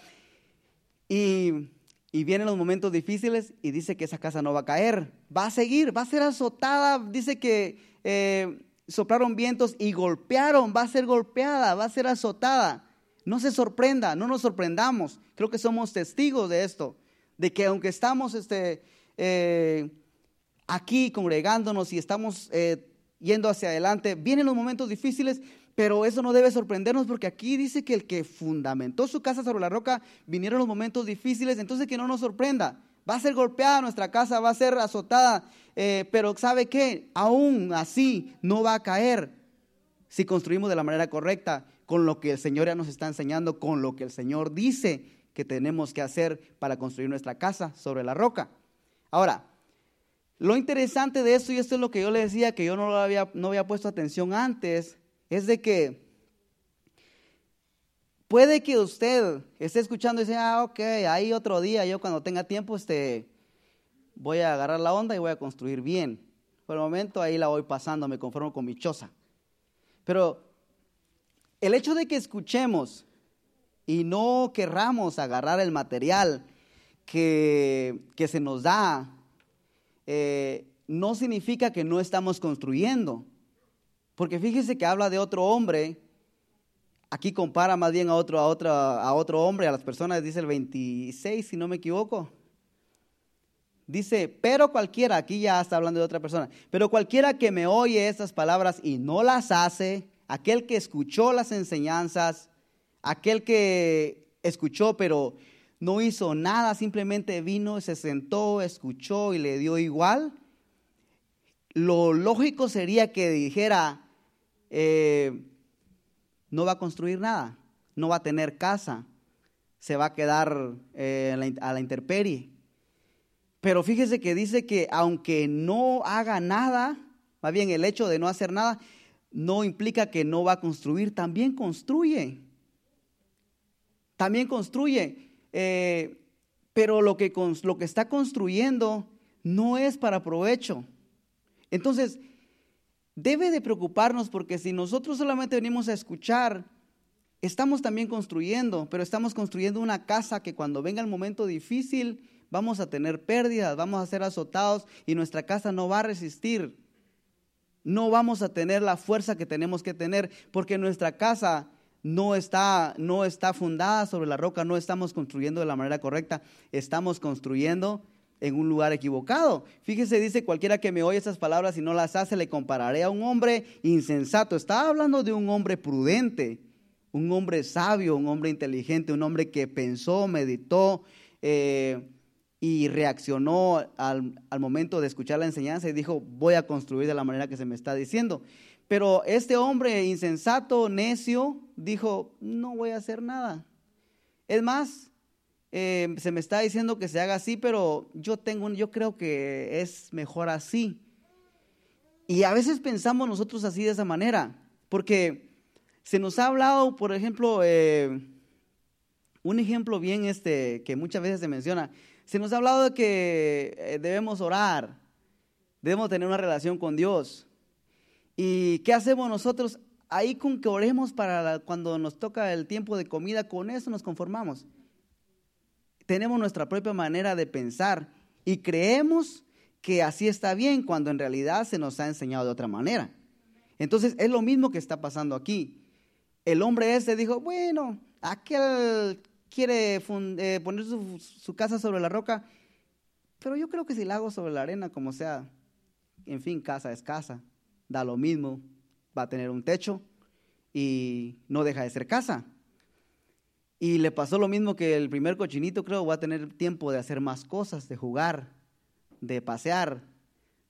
Y, vienen los momentos difíciles y dice que esa casa no va a caer, va a seguir, va a ser azotada. Dice que eh, soplaron vientos y golpearon, va a ser golpeada, va a ser azotada. No se sorprenda, no nos sorprendamos. Creo que somos testigos de esto, de que aunque estamos este, eh, aquí congregándonos y estamos eh, yendo hacia adelante, vienen los momentos difíciles, pero eso no debe sorprendernos porque aquí dice que el que fundamentó su casa sobre la roca, vinieron los momentos difíciles, entonces que no nos sorprenda. Va a ser golpeada nuestra casa, va a ser azotada, eh, pero ¿sabe qué? Aún así no va a caer si construimos de la manera correcta, con lo que el Señor ya nos está enseñando, con lo que el Señor dice que tenemos que hacer para construir nuestra casa sobre la roca. Ahora, lo interesante de esto, y esto es lo que yo le decía, que yo no, había, no había puesto atención antes, es de que Puede que usted esté escuchando y diga, ah, ok, ahí otro día, yo cuando tenga tiempo, este, voy a agarrar la onda y voy a construir bien. Por el momento ahí la voy pasando, me conformo con mi choza. Pero el hecho de que escuchemos y no querramos agarrar el material que, que se nos da, eh, no significa que no estamos construyendo. Porque fíjese que habla de otro hombre Aquí compara más bien a otro, a, otro, a otro hombre, a las personas, dice el 26, si no me equivoco. Dice, pero cualquiera, aquí ya está hablando de otra persona, pero cualquiera que me oye estas palabras y no las hace, aquel que escuchó las enseñanzas, aquel que escuchó pero no hizo nada, simplemente vino, se sentó, escuchó y le dio igual, lo lógico sería que dijera, eh, no va a construir nada, no va a tener casa, se va a quedar eh, a la intemperie. Pero fíjese que dice que aunque no haga nada, más bien el hecho de no hacer nada, no implica que no va a construir, también construye. También construye. Eh, pero lo que, lo que está construyendo no es para provecho. Entonces, debe de preocuparnos porque si nosotros solamente venimos a escuchar, estamos también construyendo, pero estamos construyendo una casa que cuando venga el momento difícil vamos a tener pérdidas, vamos a ser azotados y nuestra casa no va a resistir. No vamos a tener la fuerza que tenemos que tener porque nuestra casa no está, no está fundada sobre la roca, no estamos construyendo de la manera correcta, estamos construyendo en un lugar equivocado. Fíjese, dice, cualquiera que me oye esas palabras y no las hace, le compararé a un hombre insensato. Estaba hablando de un hombre prudente, un hombre sabio, un hombre inteligente, un hombre que pensó, meditó eh, y reaccionó al, al momento de escuchar la enseñanza y dijo, voy a construir de la manera que se me está diciendo. Pero este hombre insensato, necio, dijo, no voy a hacer nada. Es más, eh, se me está diciendo que se haga así, pero yo tengo, yo creo que es mejor así. Y a veces pensamos nosotros así de esa manera, porque se nos ha hablado, por ejemplo, eh, un ejemplo bien este que muchas veces se menciona, se nos ha hablado de que eh, debemos orar, debemos tener una relación con Dios. ¿Y qué hacemos nosotros? Ahí con que oremos para cuando nos toca el tiempo de comida, con eso nos conformamos tenemos nuestra propia manera de pensar y creemos que así está bien cuando en realidad se nos ha enseñado de otra manera. Entonces es lo mismo que está pasando aquí. El hombre ese dijo, bueno, aquel quiere eh, poner su, casa sobre la roca, pero yo creo que si la hago sobre la arena, como sea, en fin, casa es casa, da lo mismo, va a tener un techo y no deja de ser casa. Y le pasó lo mismo que el primer cochinito, creo, va a tener tiempo de hacer más cosas, de jugar, de pasear,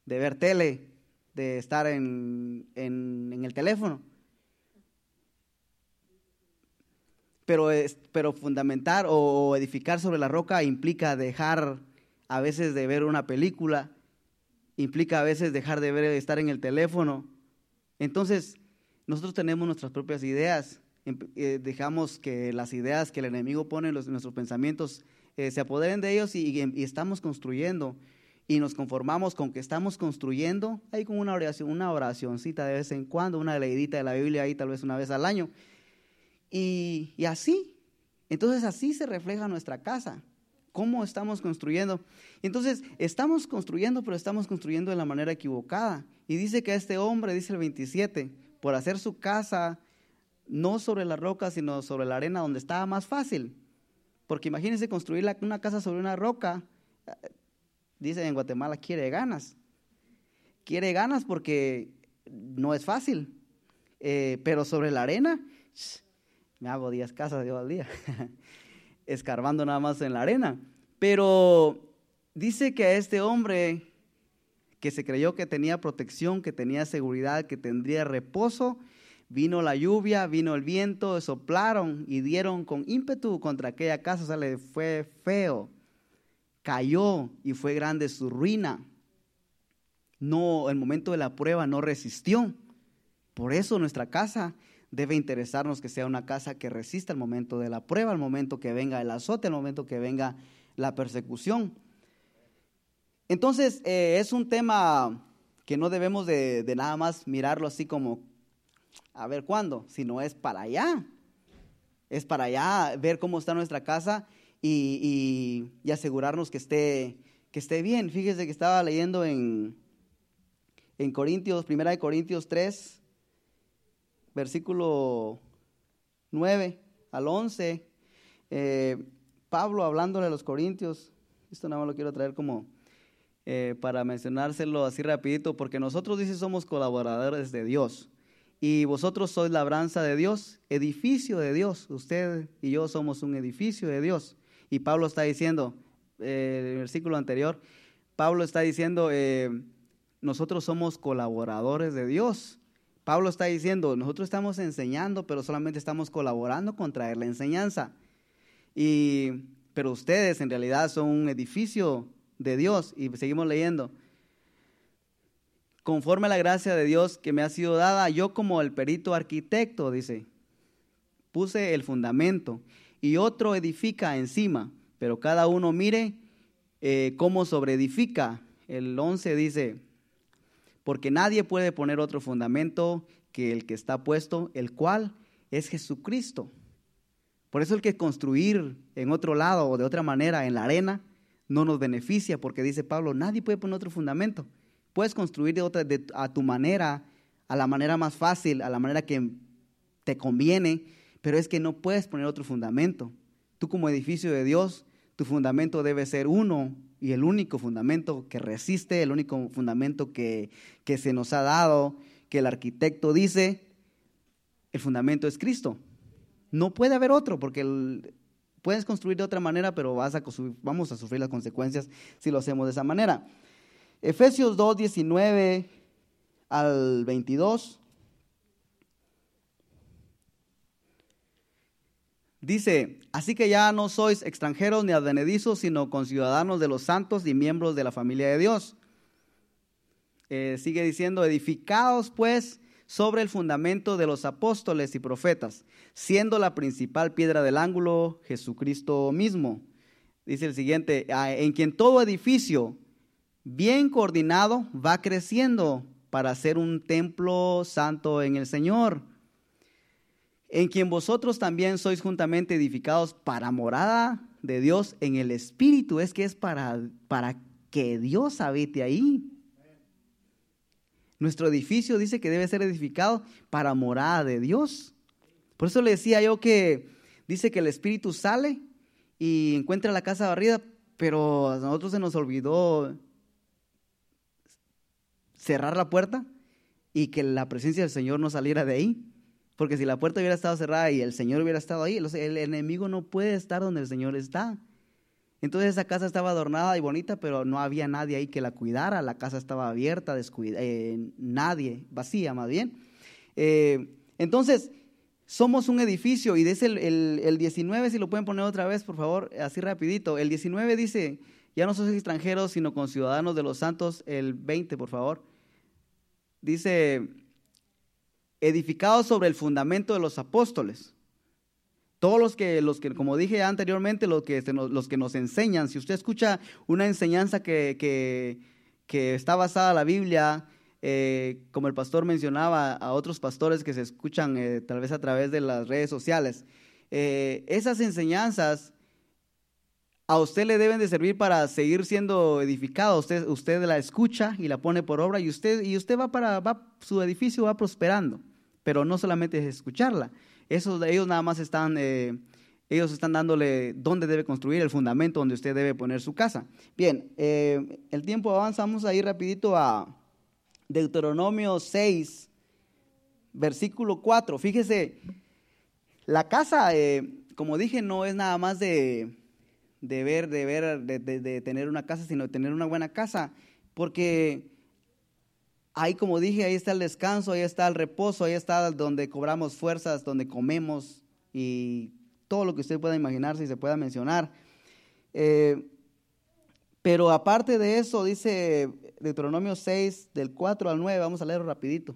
de ver tele, de estar en, en, el teléfono. Pero, pero fundamentar o edificar sobre la roca implica dejar a veces de ver una película, implica a veces dejar de ver, estar en el teléfono. Entonces, nosotros tenemos nuestras propias ideas, eh, dejamos que las ideas que el enemigo pone en, nuestros pensamientos eh, se apoderen de ellos y, estamos construyendo y nos conformamos con que estamos construyendo, ahí con una oración, una oracioncita de vez en cuando, una leidita de la Biblia ahí tal vez una vez al año. Y, y así, entonces así se refleja nuestra casa cómo estamos construyendo. Entonces, estamos construyendo, pero estamos construyendo de la manera equivocada. Y dice que este hombre, dice el 27, por hacer su casa no sobre la roca, sino sobre la arena, donde estaba más fácil. Porque imagínense construir una casa sobre una roca, dice en Guatemala, quiere ganas. Quiere ganas porque no es fácil. Eh, pero sobre la arena, me hago 10 casas yo al día. [LAUGHS] escarbando nada más en la arena. Pero dice que a este hombre que se creyó que tenía protección, que tenía seguridad, que tendría reposo, vino la lluvia, vino el viento, soplaron y dieron con ímpetu contra aquella casa, o sea, le fue feo, cayó y fue grande su ruina. No, el momento de la prueba no resistió. Por eso nuestra casa debe interesarnos que sea una casa que resista el momento de la prueba, el momento que venga el azote, el momento que venga la persecución. Entonces, eh, es un tema que no debemos de, nada más mirarlo así como, a ver cuándo, sino es para allá. Es para allá ver cómo está nuestra casa y, y, asegurarnos que esté, que esté bien. Fíjese que estaba leyendo en, en Corintios, primera de Corintios 3, versículo 9 al 11, eh, Pablo hablándole a los corintios, esto nada más lo quiero traer como eh, para mencionárselo así rapidito, porque nosotros dice somos colaboradores de Dios y vosotros sois labranza de Dios, edificio de Dios, usted y yo somos un edificio de Dios. Y Pablo está diciendo, eh, en el versículo anterior, Pablo está diciendo, nosotros somos colaboradores de Dios. Pablo está diciendo, nosotros estamos enseñando, pero solamente estamos colaborando con traer la enseñanza. Y, pero ustedes en realidad son un edificio de Dios. Y seguimos leyendo. Conforme a la gracia de Dios que me ha sido dada, yo como el perito arquitecto, dice, puse el fundamento y otro edifica encima, pero cada uno mire eh, cómo sobreedifica. El 11 dice, porque nadie puede poner otro fundamento que el que está puesto, el cual es Jesucristo. Por eso el que construir en otro lado o de otra manera en la arena no nos beneficia, porque dice Pablo, nadie puede poner otro fundamento. Puedes construir de otra, a tu manera, a la manera más fácil, a la manera que te conviene, pero es que no puedes poner otro fundamento. Tú como edificio de Dios, tu fundamento debe ser uno y el único fundamento que resiste, el único fundamento que, se nos ha dado, que el arquitecto dice, el fundamento es Cristo. No puede haber otro, porque puedes construir de otra manera, pero vas a, vamos a sufrir las consecuencias si lo hacemos de esa manera. Efesios 2, 19 al 22. Dice, así que ya no sois extranjeros ni advenedizos, sino conciudadanos de los santos y miembros de la familia de Dios. Eh, sigue diciendo, edificados pues sobre el fundamento de los apóstoles y profetas, siendo la principal piedra del ángulo Jesucristo mismo. Dice el siguiente, ah, en quien todo edificio bien coordinado va creciendo para ser un templo santo en el Señor en quien vosotros también sois juntamente edificados para morada de Dios en el Espíritu. Es que es para, para que Dios habite ahí. Nuestro edificio dice que debe ser edificado para morada de Dios. Por eso le decía yo que dice que el Espíritu sale y encuentra la casa barrida, pero a nosotros se nos olvidó cerrar la puerta y que la presencia del Señor no saliera de ahí. Porque si la puerta hubiera estado cerrada y el Señor hubiera estado ahí, el enemigo no puede estar donde el Señor está. Entonces esa casa estaba adornada y bonita, pero no había nadie ahí que la cuidara. La casa estaba abierta, eh, nadie, vacía más bien. Eh, entonces, somos un edificio y dice el, el, 19, si lo pueden poner otra vez, por favor, así rapidito. El 19 dice, ya no sois extranjeros, sino con ciudadanos de los santos. El 20, por favor. Dice, edificados sobre el fundamento de los apóstoles. Todos los que, los que como dije anteriormente, los que, nos, los que nos enseñan, si usted escucha una enseñanza que, que, está basada en la Biblia, eh, como el pastor mencionaba a otros pastores que se escuchan eh, tal vez a través de las redes sociales, eh, esas enseñanzas a usted le deben de servir para seguir siendo edificado. Usted, usted la escucha y la pone por obra y usted, y usted va para, su edificio va prosperando. Pero no solamente es escucharla, eso, ellos nada más están, eh, ellos están dándole dónde debe construir el fundamento donde usted debe poner su casa. Bien, eh, el tiempo avanzamos ahí rapidito a Deuteronomio 6, versículo 4. Fíjese, la casa, eh, como dije, no es nada más de, de ver, de ver, de, de, tener una casa, sino de tener una buena casa, porque Ahí, como dije, ahí está el descanso, ahí está el reposo, ahí está donde cobramos fuerzas, donde comemos y todo lo que usted pueda imaginar, si se pueda mencionar. Eh, pero aparte de eso, dice Deuteronomio 6, del 4 al 9, vamos a leerlo rapidito.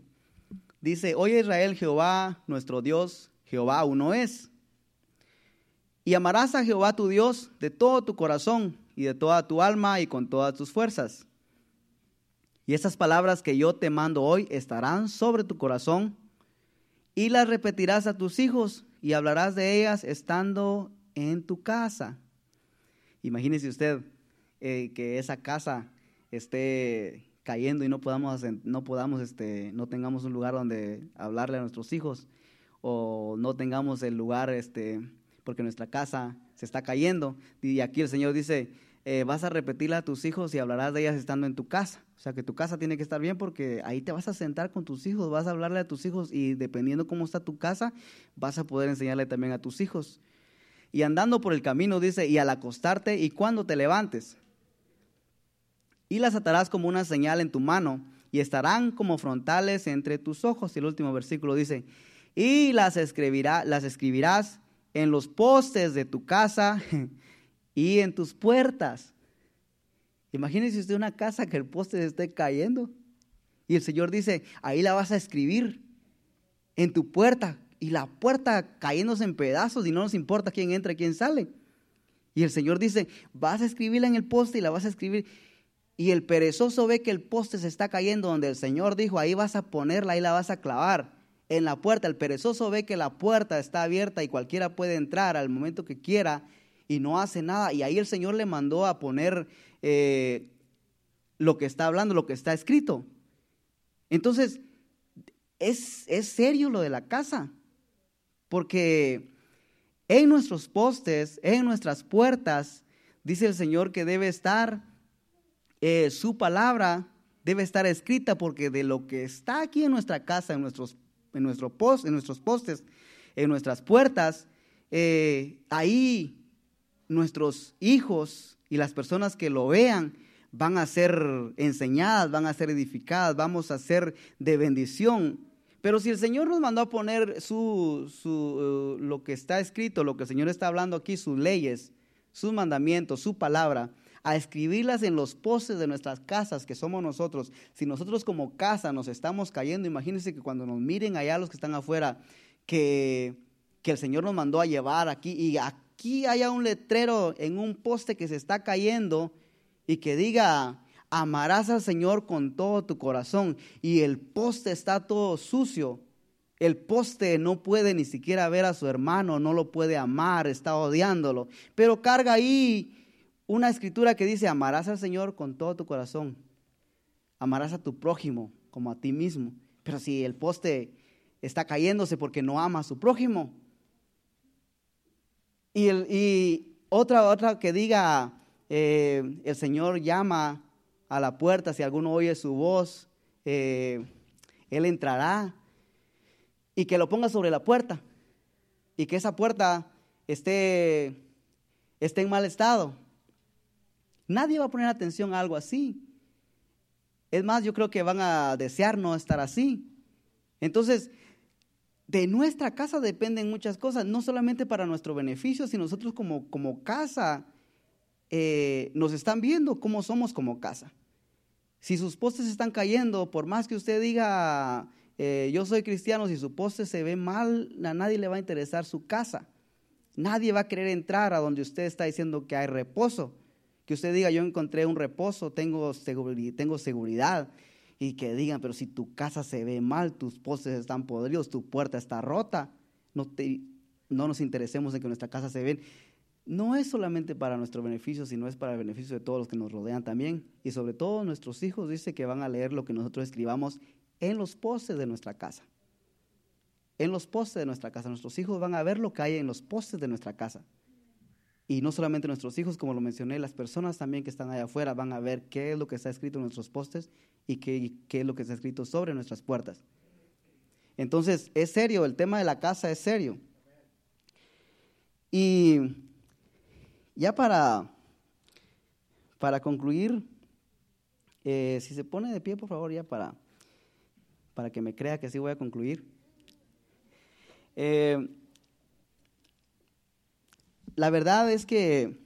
Dice, oye Israel, Jehová, nuestro Dios, Jehová uno es. Y amarás a Jehová tu Dios de todo tu corazón y de toda tu alma y con todas tus fuerzas. Y esas palabras que yo te mando hoy estarán sobre tu corazón y las repetirás a tus hijos y hablarás de ellas estando en tu casa. Imagínese usted eh, que esa casa esté cayendo y no podamos, no podamos, este, no tengamos un lugar donde hablarle a nuestros hijos o no tengamos el lugar, este, porque nuestra casa se está cayendo. Y aquí el Señor dice, eh, vas a repetirla a tus hijos y hablarás de ellas estando en tu casa. O sea que tu casa tiene que estar bien porque ahí te vas a sentar con tus hijos, vas a hablarle a tus hijos y dependiendo cómo está tu casa, vas a poder enseñarle también a tus hijos. Y andando por el camino, dice, y al acostarte y cuando te levantes. Y las atarás como una señal en tu mano y estarán como frontales entre tus ojos. Y el último versículo dice, y las, escribirá, las escribirás en los postes de tu casa [LAUGHS] y en tus puertas. Imagínese usted una casa que el poste se esté cayendo. Y el Señor dice, ahí la vas a escribir en tu puerta. Y la puerta cayéndose en pedazos y no nos importa quién entra y quién sale. Y el Señor dice, vas a escribirla en el poste y la vas a escribir. Y el perezoso ve que el poste se está cayendo donde el Señor dijo, ahí vas a ponerla, ahí la vas a clavar en la puerta. El perezoso ve que la puerta está abierta y cualquiera puede entrar al momento que quiera y no hace nada. Y ahí el Señor le mandó a poner eh, lo que está hablando, lo que está escrito. Entonces, es, es serio lo de la casa, porque en nuestros postes, en nuestras puertas, dice el Señor que debe estar eh, su palabra, debe estar escrita, porque de lo que está aquí en nuestra casa, en nuestros, en nuestro post, en nuestros postes, en nuestras puertas, eh, ahí nuestros hijos y las personas que lo vean van a ser enseñadas, van a ser edificadas, vamos a ser de bendición. Pero si el Señor nos mandó a poner su, su, uh, lo que está escrito, lo que el Señor está hablando aquí, sus leyes, sus mandamientos, su palabra, a escribirlas en los postes de nuestras casas, que somos nosotros, si nosotros como casa nos estamos cayendo, imagínense que cuando nos miren allá los que están afuera, que, que el Señor nos mandó a llevar aquí y aquí haya un letrero en un poste que se está cayendo y que diga, amarás al Señor con todo tu corazón y el poste está todo sucio. El poste no puede ni siquiera ver a su hermano, no lo puede amar, está odiándolo. Pero carga ahí una escritura que dice, amarás al Señor con todo tu corazón. Amarás a tu prójimo como a ti mismo. Pero si el poste está cayéndose porque no ama a su prójimo, y, otra, otra que diga, eh, el Señor llama a la puerta, si alguno oye su voz, eh, Él entrará y que lo ponga sobre la puerta y que esa puerta esté, esté en mal estado. Nadie va a poner atención a algo así. Es más, yo creo que van a desear no estar así. Entonces, de nuestra casa dependen muchas cosas, no solamente para nuestro beneficio, sino nosotros como, como casa eh, nos están viendo cómo somos como casa. Si sus postes están cayendo, por más que usted diga, eh, yo soy cristiano, si su poste se ve mal, a nadie le va a interesar su casa. Nadie va a querer entrar a donde usted está diciendo que hay reposo. Que usted diga, yo encontré un reposo, tengo, tengo seguridad y que digan, pero si tu casa se ve mal, tus postes están podridos, tu puerta está rota, no, te, no nos interesemos en que nuestra casa se ve. No es solamente para nuestro beneficio, sino es para el beneficio de todos los que nos rodean también. Y sobre todo nuestros hijos dice que van a leer lo que nosotros escribamos en los postes de nuestra casa. En los postes de nuestra casa. Nuestros hijos van a ver lo que hay en los postes de nuestra casa. Y no solamente nuestros hijos, como lo mencioné, las personas también que están allá afuera van a ver qué es lo que está escrito en nuestros postes y qué, qué es lo que está escrito sobre nuestras puertas. Entonces, es serio, el tema de la casa es serio. Y ya para, para concluir, eh, si se pone de pie, por favor, ya para, para que me crea que sí voy a concluir. Eh, la verdad es que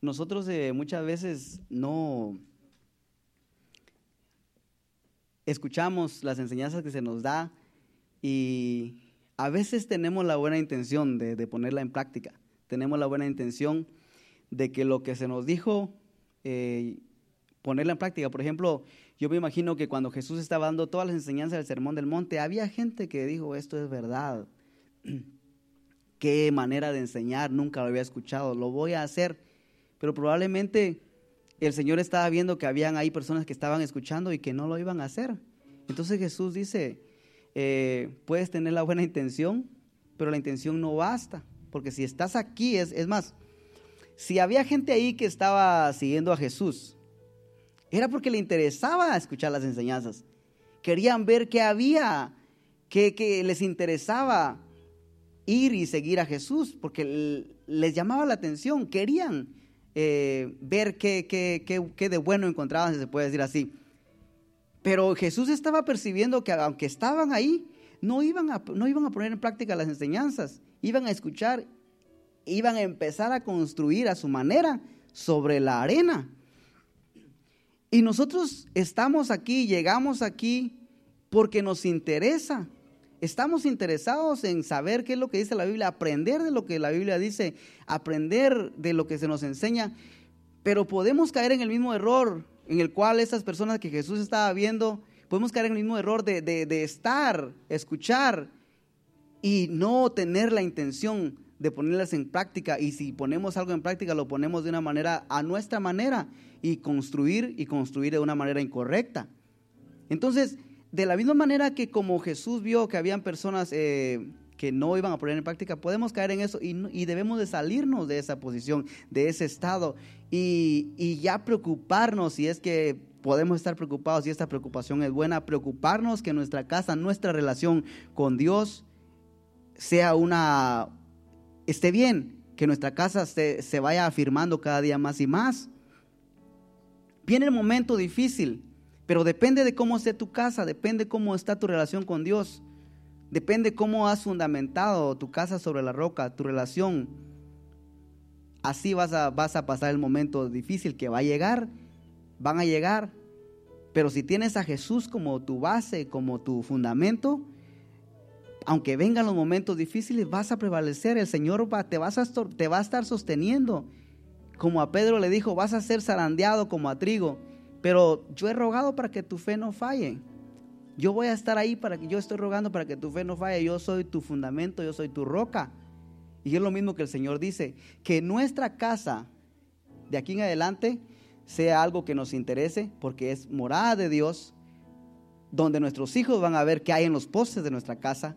nosotros eh, muchas veces no escuchamos las enseñanzas que se nos da y a veces tenemos la buena intención de, ponerla en práctica. Tenemos la buena intención de que lo que se nos dijo, eh, ponerla en práctica. Por ejemplo, yo me imagino que cuando Jesús estaba dando todas las enseñanzas del Sermón del Monte, había gente que dijo, esto es verdad [CLEARS THROAT] qué manera de enseñar, nunca lo había escuchado, lo voy a hacer. Pero probablemente el Señor estaba viendo que habían ahí personas que estaban escuchando y que no lo iban a hacer. Entonces Jesús dice, eh, puedes tener la buena intención, pero la intención no basta, porque si estás aquí, es, es más, si había gente ahí que estaba siguiendo a Jesús, era porque le interesaba escuchar las enseñanzas. Querían ver qué había, qué, qué les interesaba ir y seguir a Jesús, porque les llamaba la atención, querían eh, ver qué, qué, de bueno encontraban, si se puede decir así. Pero Jesús estaba percibiendo que aunque estaban ahí, no iban, no iban a poner en práctica las enseñanzas, iban a escuchar, iban a empezar a construir a su manera sobre la arena. Y nosotros estamos aquí, llegamos aquí porque nos interesa Estamos interesados en saber qué es lo que dice la Biblia, aprender de lo que la Biblia dice, aprender de lo que se nos enseña, pero podemos caer en el mismo error en el cual esas personas que Jesús estaba viendo, podemos caer en el mismo error de, de estar, escuchar y no tener la intención de ponerlas en práctica. Y si ponemos algo en práctica, lo ponemos de una manera, a nuestra manera, y construir y construir de una manera incorrecta. Entonces, de la misma manera que como Jesús vio que habían personas eh, que no iban a poner en práctica, podemos caer en eso y, debemos de salirnos de esa posición, de ese estado y, ya preocuparnos si es que podemos estar preocupados, si esta preocupación es buena, preocuparnos que nuestra casa, nuestra relación con Dios sea una, esté bien, que nuestra casa se, se vaya afirmando cada día más y más. Viene el momento difícil, pero depende de cómo esté tu casa, depende cómo está tu relación con Dios, depende cómo has fundamentado tu casa sobre la roca, tu relación. Así vas a, vas a pasar el momento difícil que va a llegar, van a llegar. Pero si tienes a Jesús como tu base, como tu fundamento, aunque vengan los momentos difíciles, vas a prevalecer. El Señor te, vas a, te va a estar sosteniendo. Como a Pedro le dijo, vas a ser zarandeado como a trigo. Pero yo he rogado para que tu fe no falle. Yo voy a estar ahí para que yo estoy rogando para que tu fe no falle. Yo soy tu fundamento, yo soy tu roca. Y es lo mismo que el Señor dice, que nuestra casa de aquí en adelante sea algo que nos interese, porque es morada de Dios, donde nuestros hijos van a ver qué hay en los postes de nuestra casa.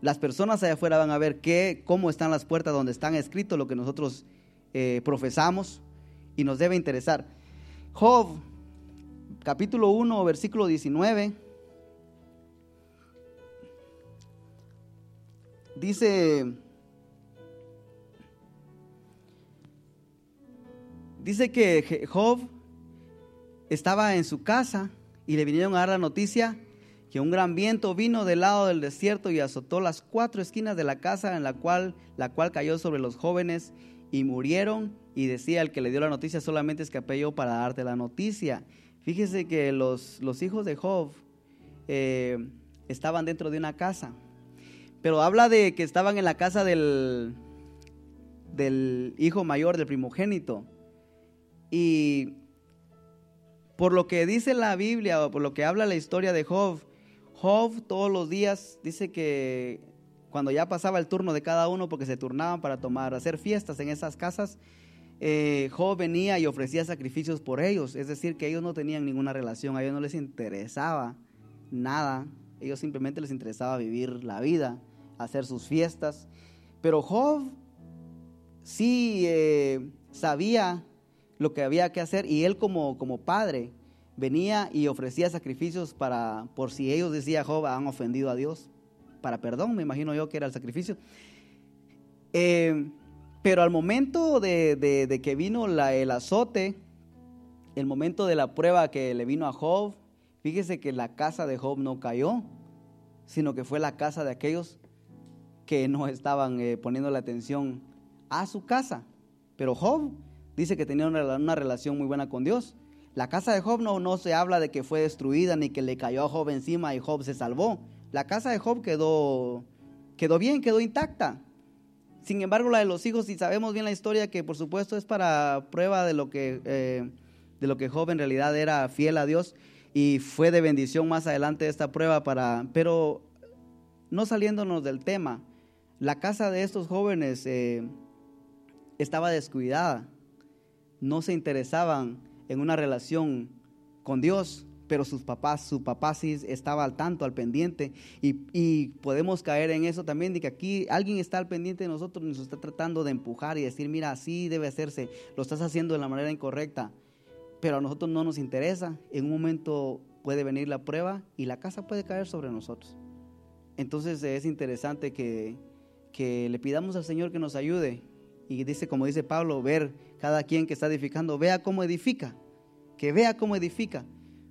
Las personas allá afuera van a ver qué, cómo están las puertas donde están escritos lo que nosotros eh, profesamos y nos debe interesar. Job capítulo 1, versículo 19. Dice, dice que Job estaba en su casa y le vinieron a dar la noticia que un gran viento vino del lado del desierto y azotó las cuatro esquinas de la casa en la cual, la cual cayó sobre los jóvenes y murieron. Y decía el que le dio la noticia, solamente escapé yo para darte la noticia. Fíjese que los, los hijos de Job eh, estaban dentro de una casa. Pero habla de que estaban en la casa del, del hijo mayor, del primogénito. Y por lo que dice la Biblia o por lo que habla la historia de Job, Job todos los días dice que cuando ya pasaba el turno de cada uno, porque se turnaban para tomar, hacer fiestas en esas casas, eh, Job venía y ofrecía sacrificios por ellos. Es decir, que ellos no tenían ninguna relación, a ellos no les interesaba nada, ellos simplemente les interesaba vivir la vida, hacer sus fiestas. Pero Job sí eh, sabía lo que había que hacer y él como, como padre venía y ofrecía sacrificios para, por si ellos, decía Job, han ofendido a Dios, para perdón, me imagino yo que era el sacrificio. Eh, pero al momento de, que vino el azote, el momento de la prueba que le vino a Job, fíjese que la casa de Job no cayó, sino que fue la casa de aquellos que no estaban eh, poniendo la atención a su casa. Pero Job dice que tenía una relación muy buena con Dios. La casa de Job no, no se habla de que fue destruida ni que le cayó a Job encima y Job se salvó. La casa de Job quedó, quedó bien, quedó intacta. Sin embargo, la de los hijos, y sabemos bien la historia, que por supuesto es para prueba de lo que, eh, de lo que Job en realidad era fiel a Dios y fue de bendición más adelante esta prueba para, pero no saliéndonos del tema, la casa de estos jóvenes eh, estaba descuidada, no se interesaban en una relación con Dios, pero sus papás, su papá sí estaba al tanto, al pendiente, y, podemos caer en eso también, de que aquí alguien está al pendiente de nosotros, nos está tratando de empujar y decir, mira, así debe hacerse, lo estás haciendo de la manera incorrecta, pero a nosotros no nos interesa, en un momento puede venir la prueba y la casa puede caer sobre nosotros. Entonces es interesante que, que le pidamos al Señor que nos ayude y dice, como dice Pablo, ver cada quien que está edificando, vea cómo edifica, que vea cómo edifica,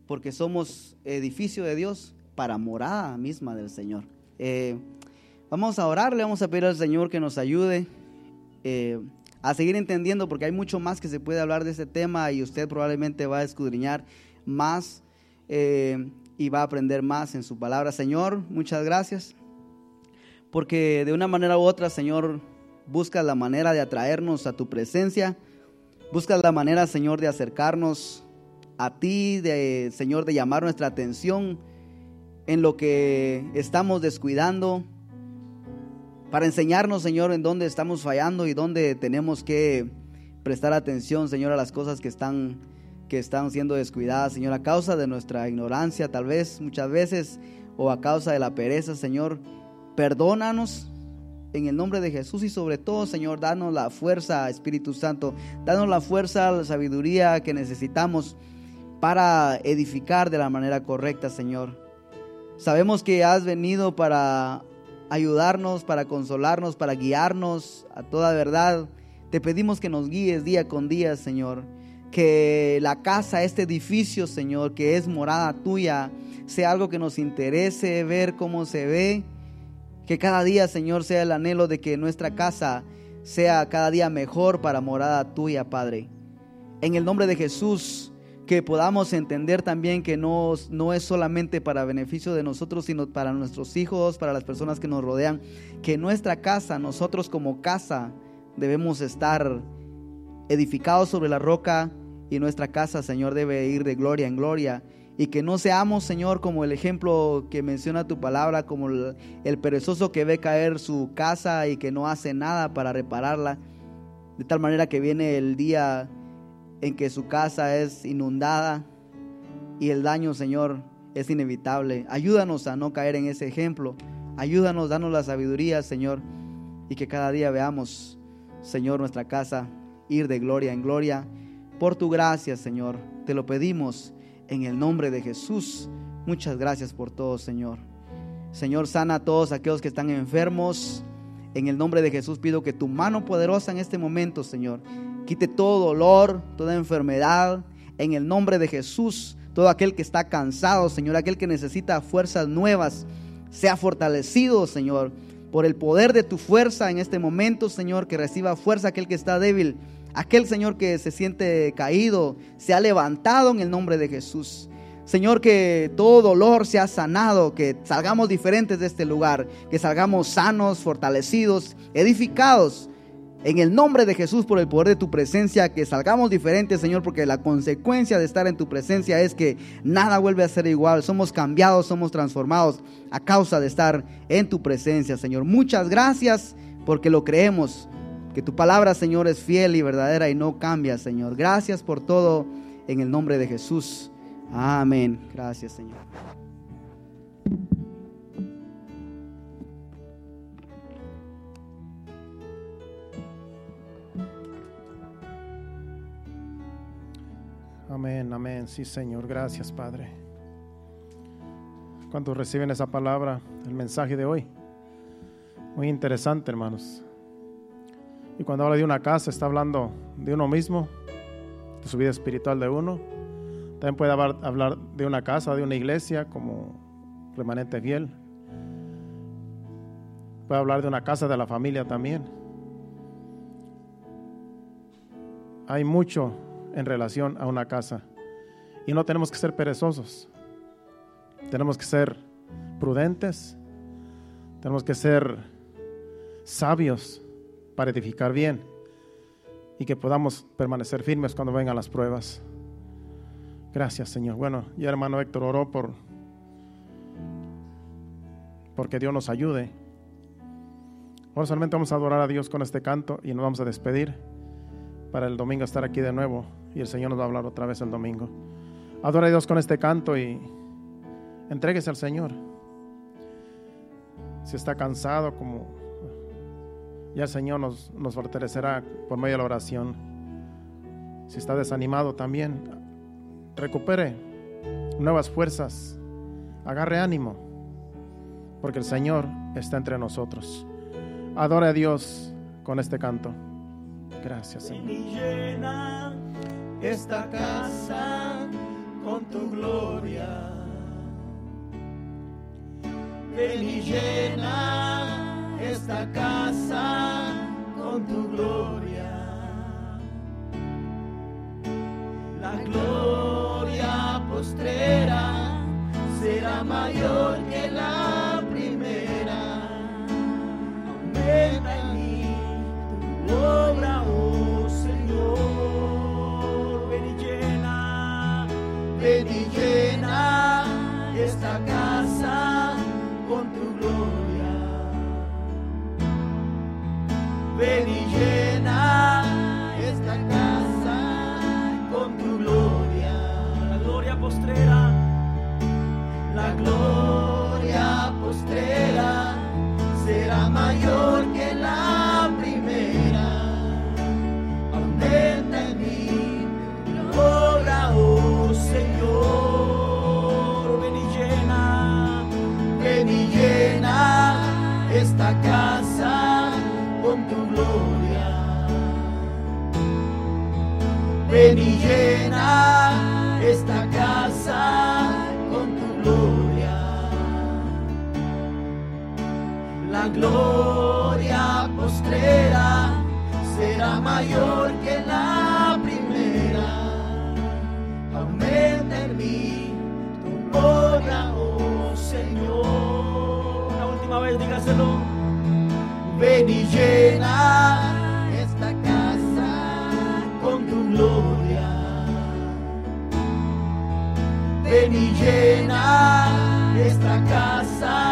porque somos edificio de Dios para morada misma del Señor. Eh, vamos a orar, le vamos a pedir al Señor que nos ayude eh, a seguir entendiendo, porque hay mucho más que se puede hablar de este tema y usted probablemente va a escudriñar más eh, y va a aprender más en su palabra. Señor, muchas gracias, porque de una manera u otra, Señor, buscas la manera de atraernos a tu presencia, buscas la manera, Señor, de acercarnos a ti, de, Señor, de llamar nuestra atención en lo que estamos descuidando, para enseñarnos, Señor, en dónde estamos fallando y dónde tenemos que prestar atención, Señor, a las cosas que están, que están siendo descuidadas, Señor, a causa de nuestra ignorancia, tal vez muchas veces, o a causa de la pereza, Señor. Perdónanos, en el nombre de Jesús y sobre todo, Señor, danos la fuerza, Espíritu Santo, danos la fuerza, la sabiduría que necesitamos para edificar de la manera correcta, Señor. Sabemos que has venido para ayudarnos, para consolarnos, para guiarnos a toda verdad. Te pedimos que nos guíes día con día, Señor. Que la casa, este edificio, Señor, que es morada tuya, sea algo que nos interese ver cómo se ve que cada día, Señor, sea el anhelo de que nuestra casa sea cada día mejor para morada tuya, Padre. En el nombre de Jesús, que podamos entender también que no, no es solamente para beneficio de nosotros, sino para nuestros hijos, para las personas que nos rodean, que nuestra casa, nosotros como casa, debemos estar edificados sobre la roca y nuestra casa, Señor, debe ir de gloria en gloria. Y que no seamos, Señor, como el ejemplo que menciona tu palabra, como el, perezoso que ve caer su casa y que no hace nada para repararla, de tal manera que viene el día en que su casa es inundada y el daño, Señor, es inevitable. Ayúdanos a no caer en ese ejemplo. Ayúdanos, danos la sabiduría, Señor, y que cada día veamos, Señor, nuestra casa ir de gloria en gloria. Por tu gracia, Señor, te lo pedimos En el nombre de Jesús, muchas gracias por todo, Señor. Señor, sana a todos aquellos que están enfermos. En el nombre de Jesús pido que tu mano poderosa en este momento, Señor, quite todo dolor, toda enfermedad. En el nombre de Jesús, todo aquel que está cansado, Señor, aquel que necesita fuerzas nuevas, sea fortalecido, Señor, por el poder de tu fuerza en este momento, Señor, que reciba fuerza aquel que está débil, aquel Señor que se siente caído, sea levantado en el nombre de Jesús. Señor, que todo dolor sea sanado, que salgamos diferentes de este lugar, que salgamos sanos, fortalecidos, edificados. En el nombre de Jesús, por el poder de tu presencia, que salgamos diferentes, Señor, porque la consecuencia de estar en tu presencia es que nada vuelve a ser igual. Somos cambiados, somos transformados a causa de estar en tu presencia, Señor. Muchas gracias porque lo creemos, que tu palabra, Señor, es fiel y verdadera y no cambia, Señor. Gracias por todo en el nombre de Jesús. Amén. Gracias, Señor. Amén, amén. Sí, Señor. Gracias, Padre. Cuando reciben esa palabra, el mensaje de hoy. Muy interesante, hermanos. Y cuando habla de una casa, está hablando de uno mismo, de su vida espiritual de uno también puede hablar de una casa, de una iglesia como remanente fiel. Puede hablar de una casa de la familia también. Hay mucho en relación a una casa. Y no tenemos que ser perezosos. Tenemos que ser prudentes. Tenemos que ser sabios para edificar bien y que podamos permanecer firmes cuando vengan las pruebas. Gracias, Señor. Bueno, ya hermano Héctor oró por porque Dios nos ayude. Ahora solamente vamos a adorar a Dios con este canto y nos vamos a despedir para el domingo estar aquí de nuevo y el Señor nos va a hablar otra vez el domingo. Adora a Dios con este canto y entréguese al Señor. Si está cansado, como ya el Señor nos, nos fortalecerá por medio de la oración. Si está desanimado también, recupere nuevas fuerzas, agarre ánimo, porque el Señor está entre nosotros. Adore a Dios con este canto. Gracias, Señor. y llena esta casa con tu gloria. Ven y llena esta casa con tu gloria. La gloria postrera será mayor que la primera. Aumenta en mí tu obra, llena esta casa con tu gloria. Ven y llena esta casa con tu gloria. La gloria postrera, la gloria postrera será mayor que Ven y llena esta casa con tu gloria. La gloria postrera será mayor que la primera. Aumenta en mí tu obra, oh Señor. La última vez dígaselo. Ven y llena tu gloria. Ven y llena esta casa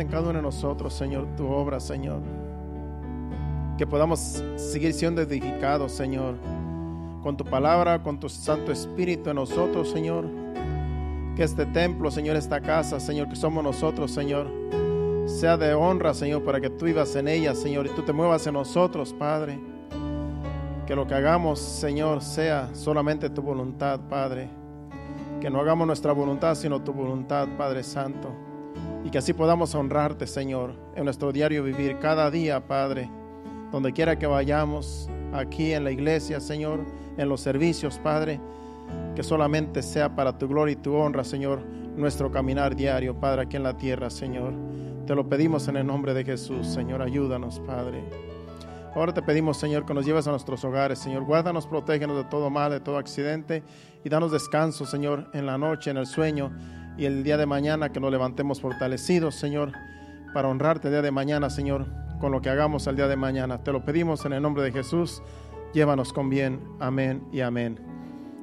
en cada uno de nosotros, Señor, tu obra, Señor. Que podamos seguir siendo edificados, Señor, con tu palabra, con tu Santo Espíritu en nosotros, Señor. Que este templo, Señor, esta casa, Señor, que somos nosotros, Señor, sea de honra, Señor, para que tú vivas en ella, Señor, y tú te muevas en nosotros, Padre. Que lo que hagamos, Señor, sea solamente tu voluntad, Padre. Que no hagamos nuestra voluntad, sino tu voluntad, Padre Santo. Y que así podamos honrarte, Señor, en nuestro diario vivir cada día, Padre. Donde quiera que vayamos, aquí en la iglesia, Señor, en los servicios, Padre. Que solamente sea para tu gloria y tu honra, Señor, nuestro caminar diario, Padre, aquí en la tierra, Señor. Te lo pedimos en el nombre de Jesús, Señor. Ayúdanos, Padre. Ahora te pedimos, Señor, que nos lleves a nuestros hogares, Señor. Guárdanos, protégenos de todo mal, de todo accidente y danos descanso, Señor, en la noche, en el sueño y el día de mañana que nos levantemos fortalecidos, Señor, para honrarte el día de mañana, Señor, con lo que hagamos el día de mañana. Te lo pedimos en el nombre de Jesús. Llévanos con bien. Amén y amén.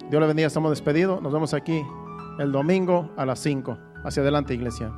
Dios le bendiga. Estamos despedidos. Nos vemos aquí el domingo a las 5. Hacia adelante, iglesia.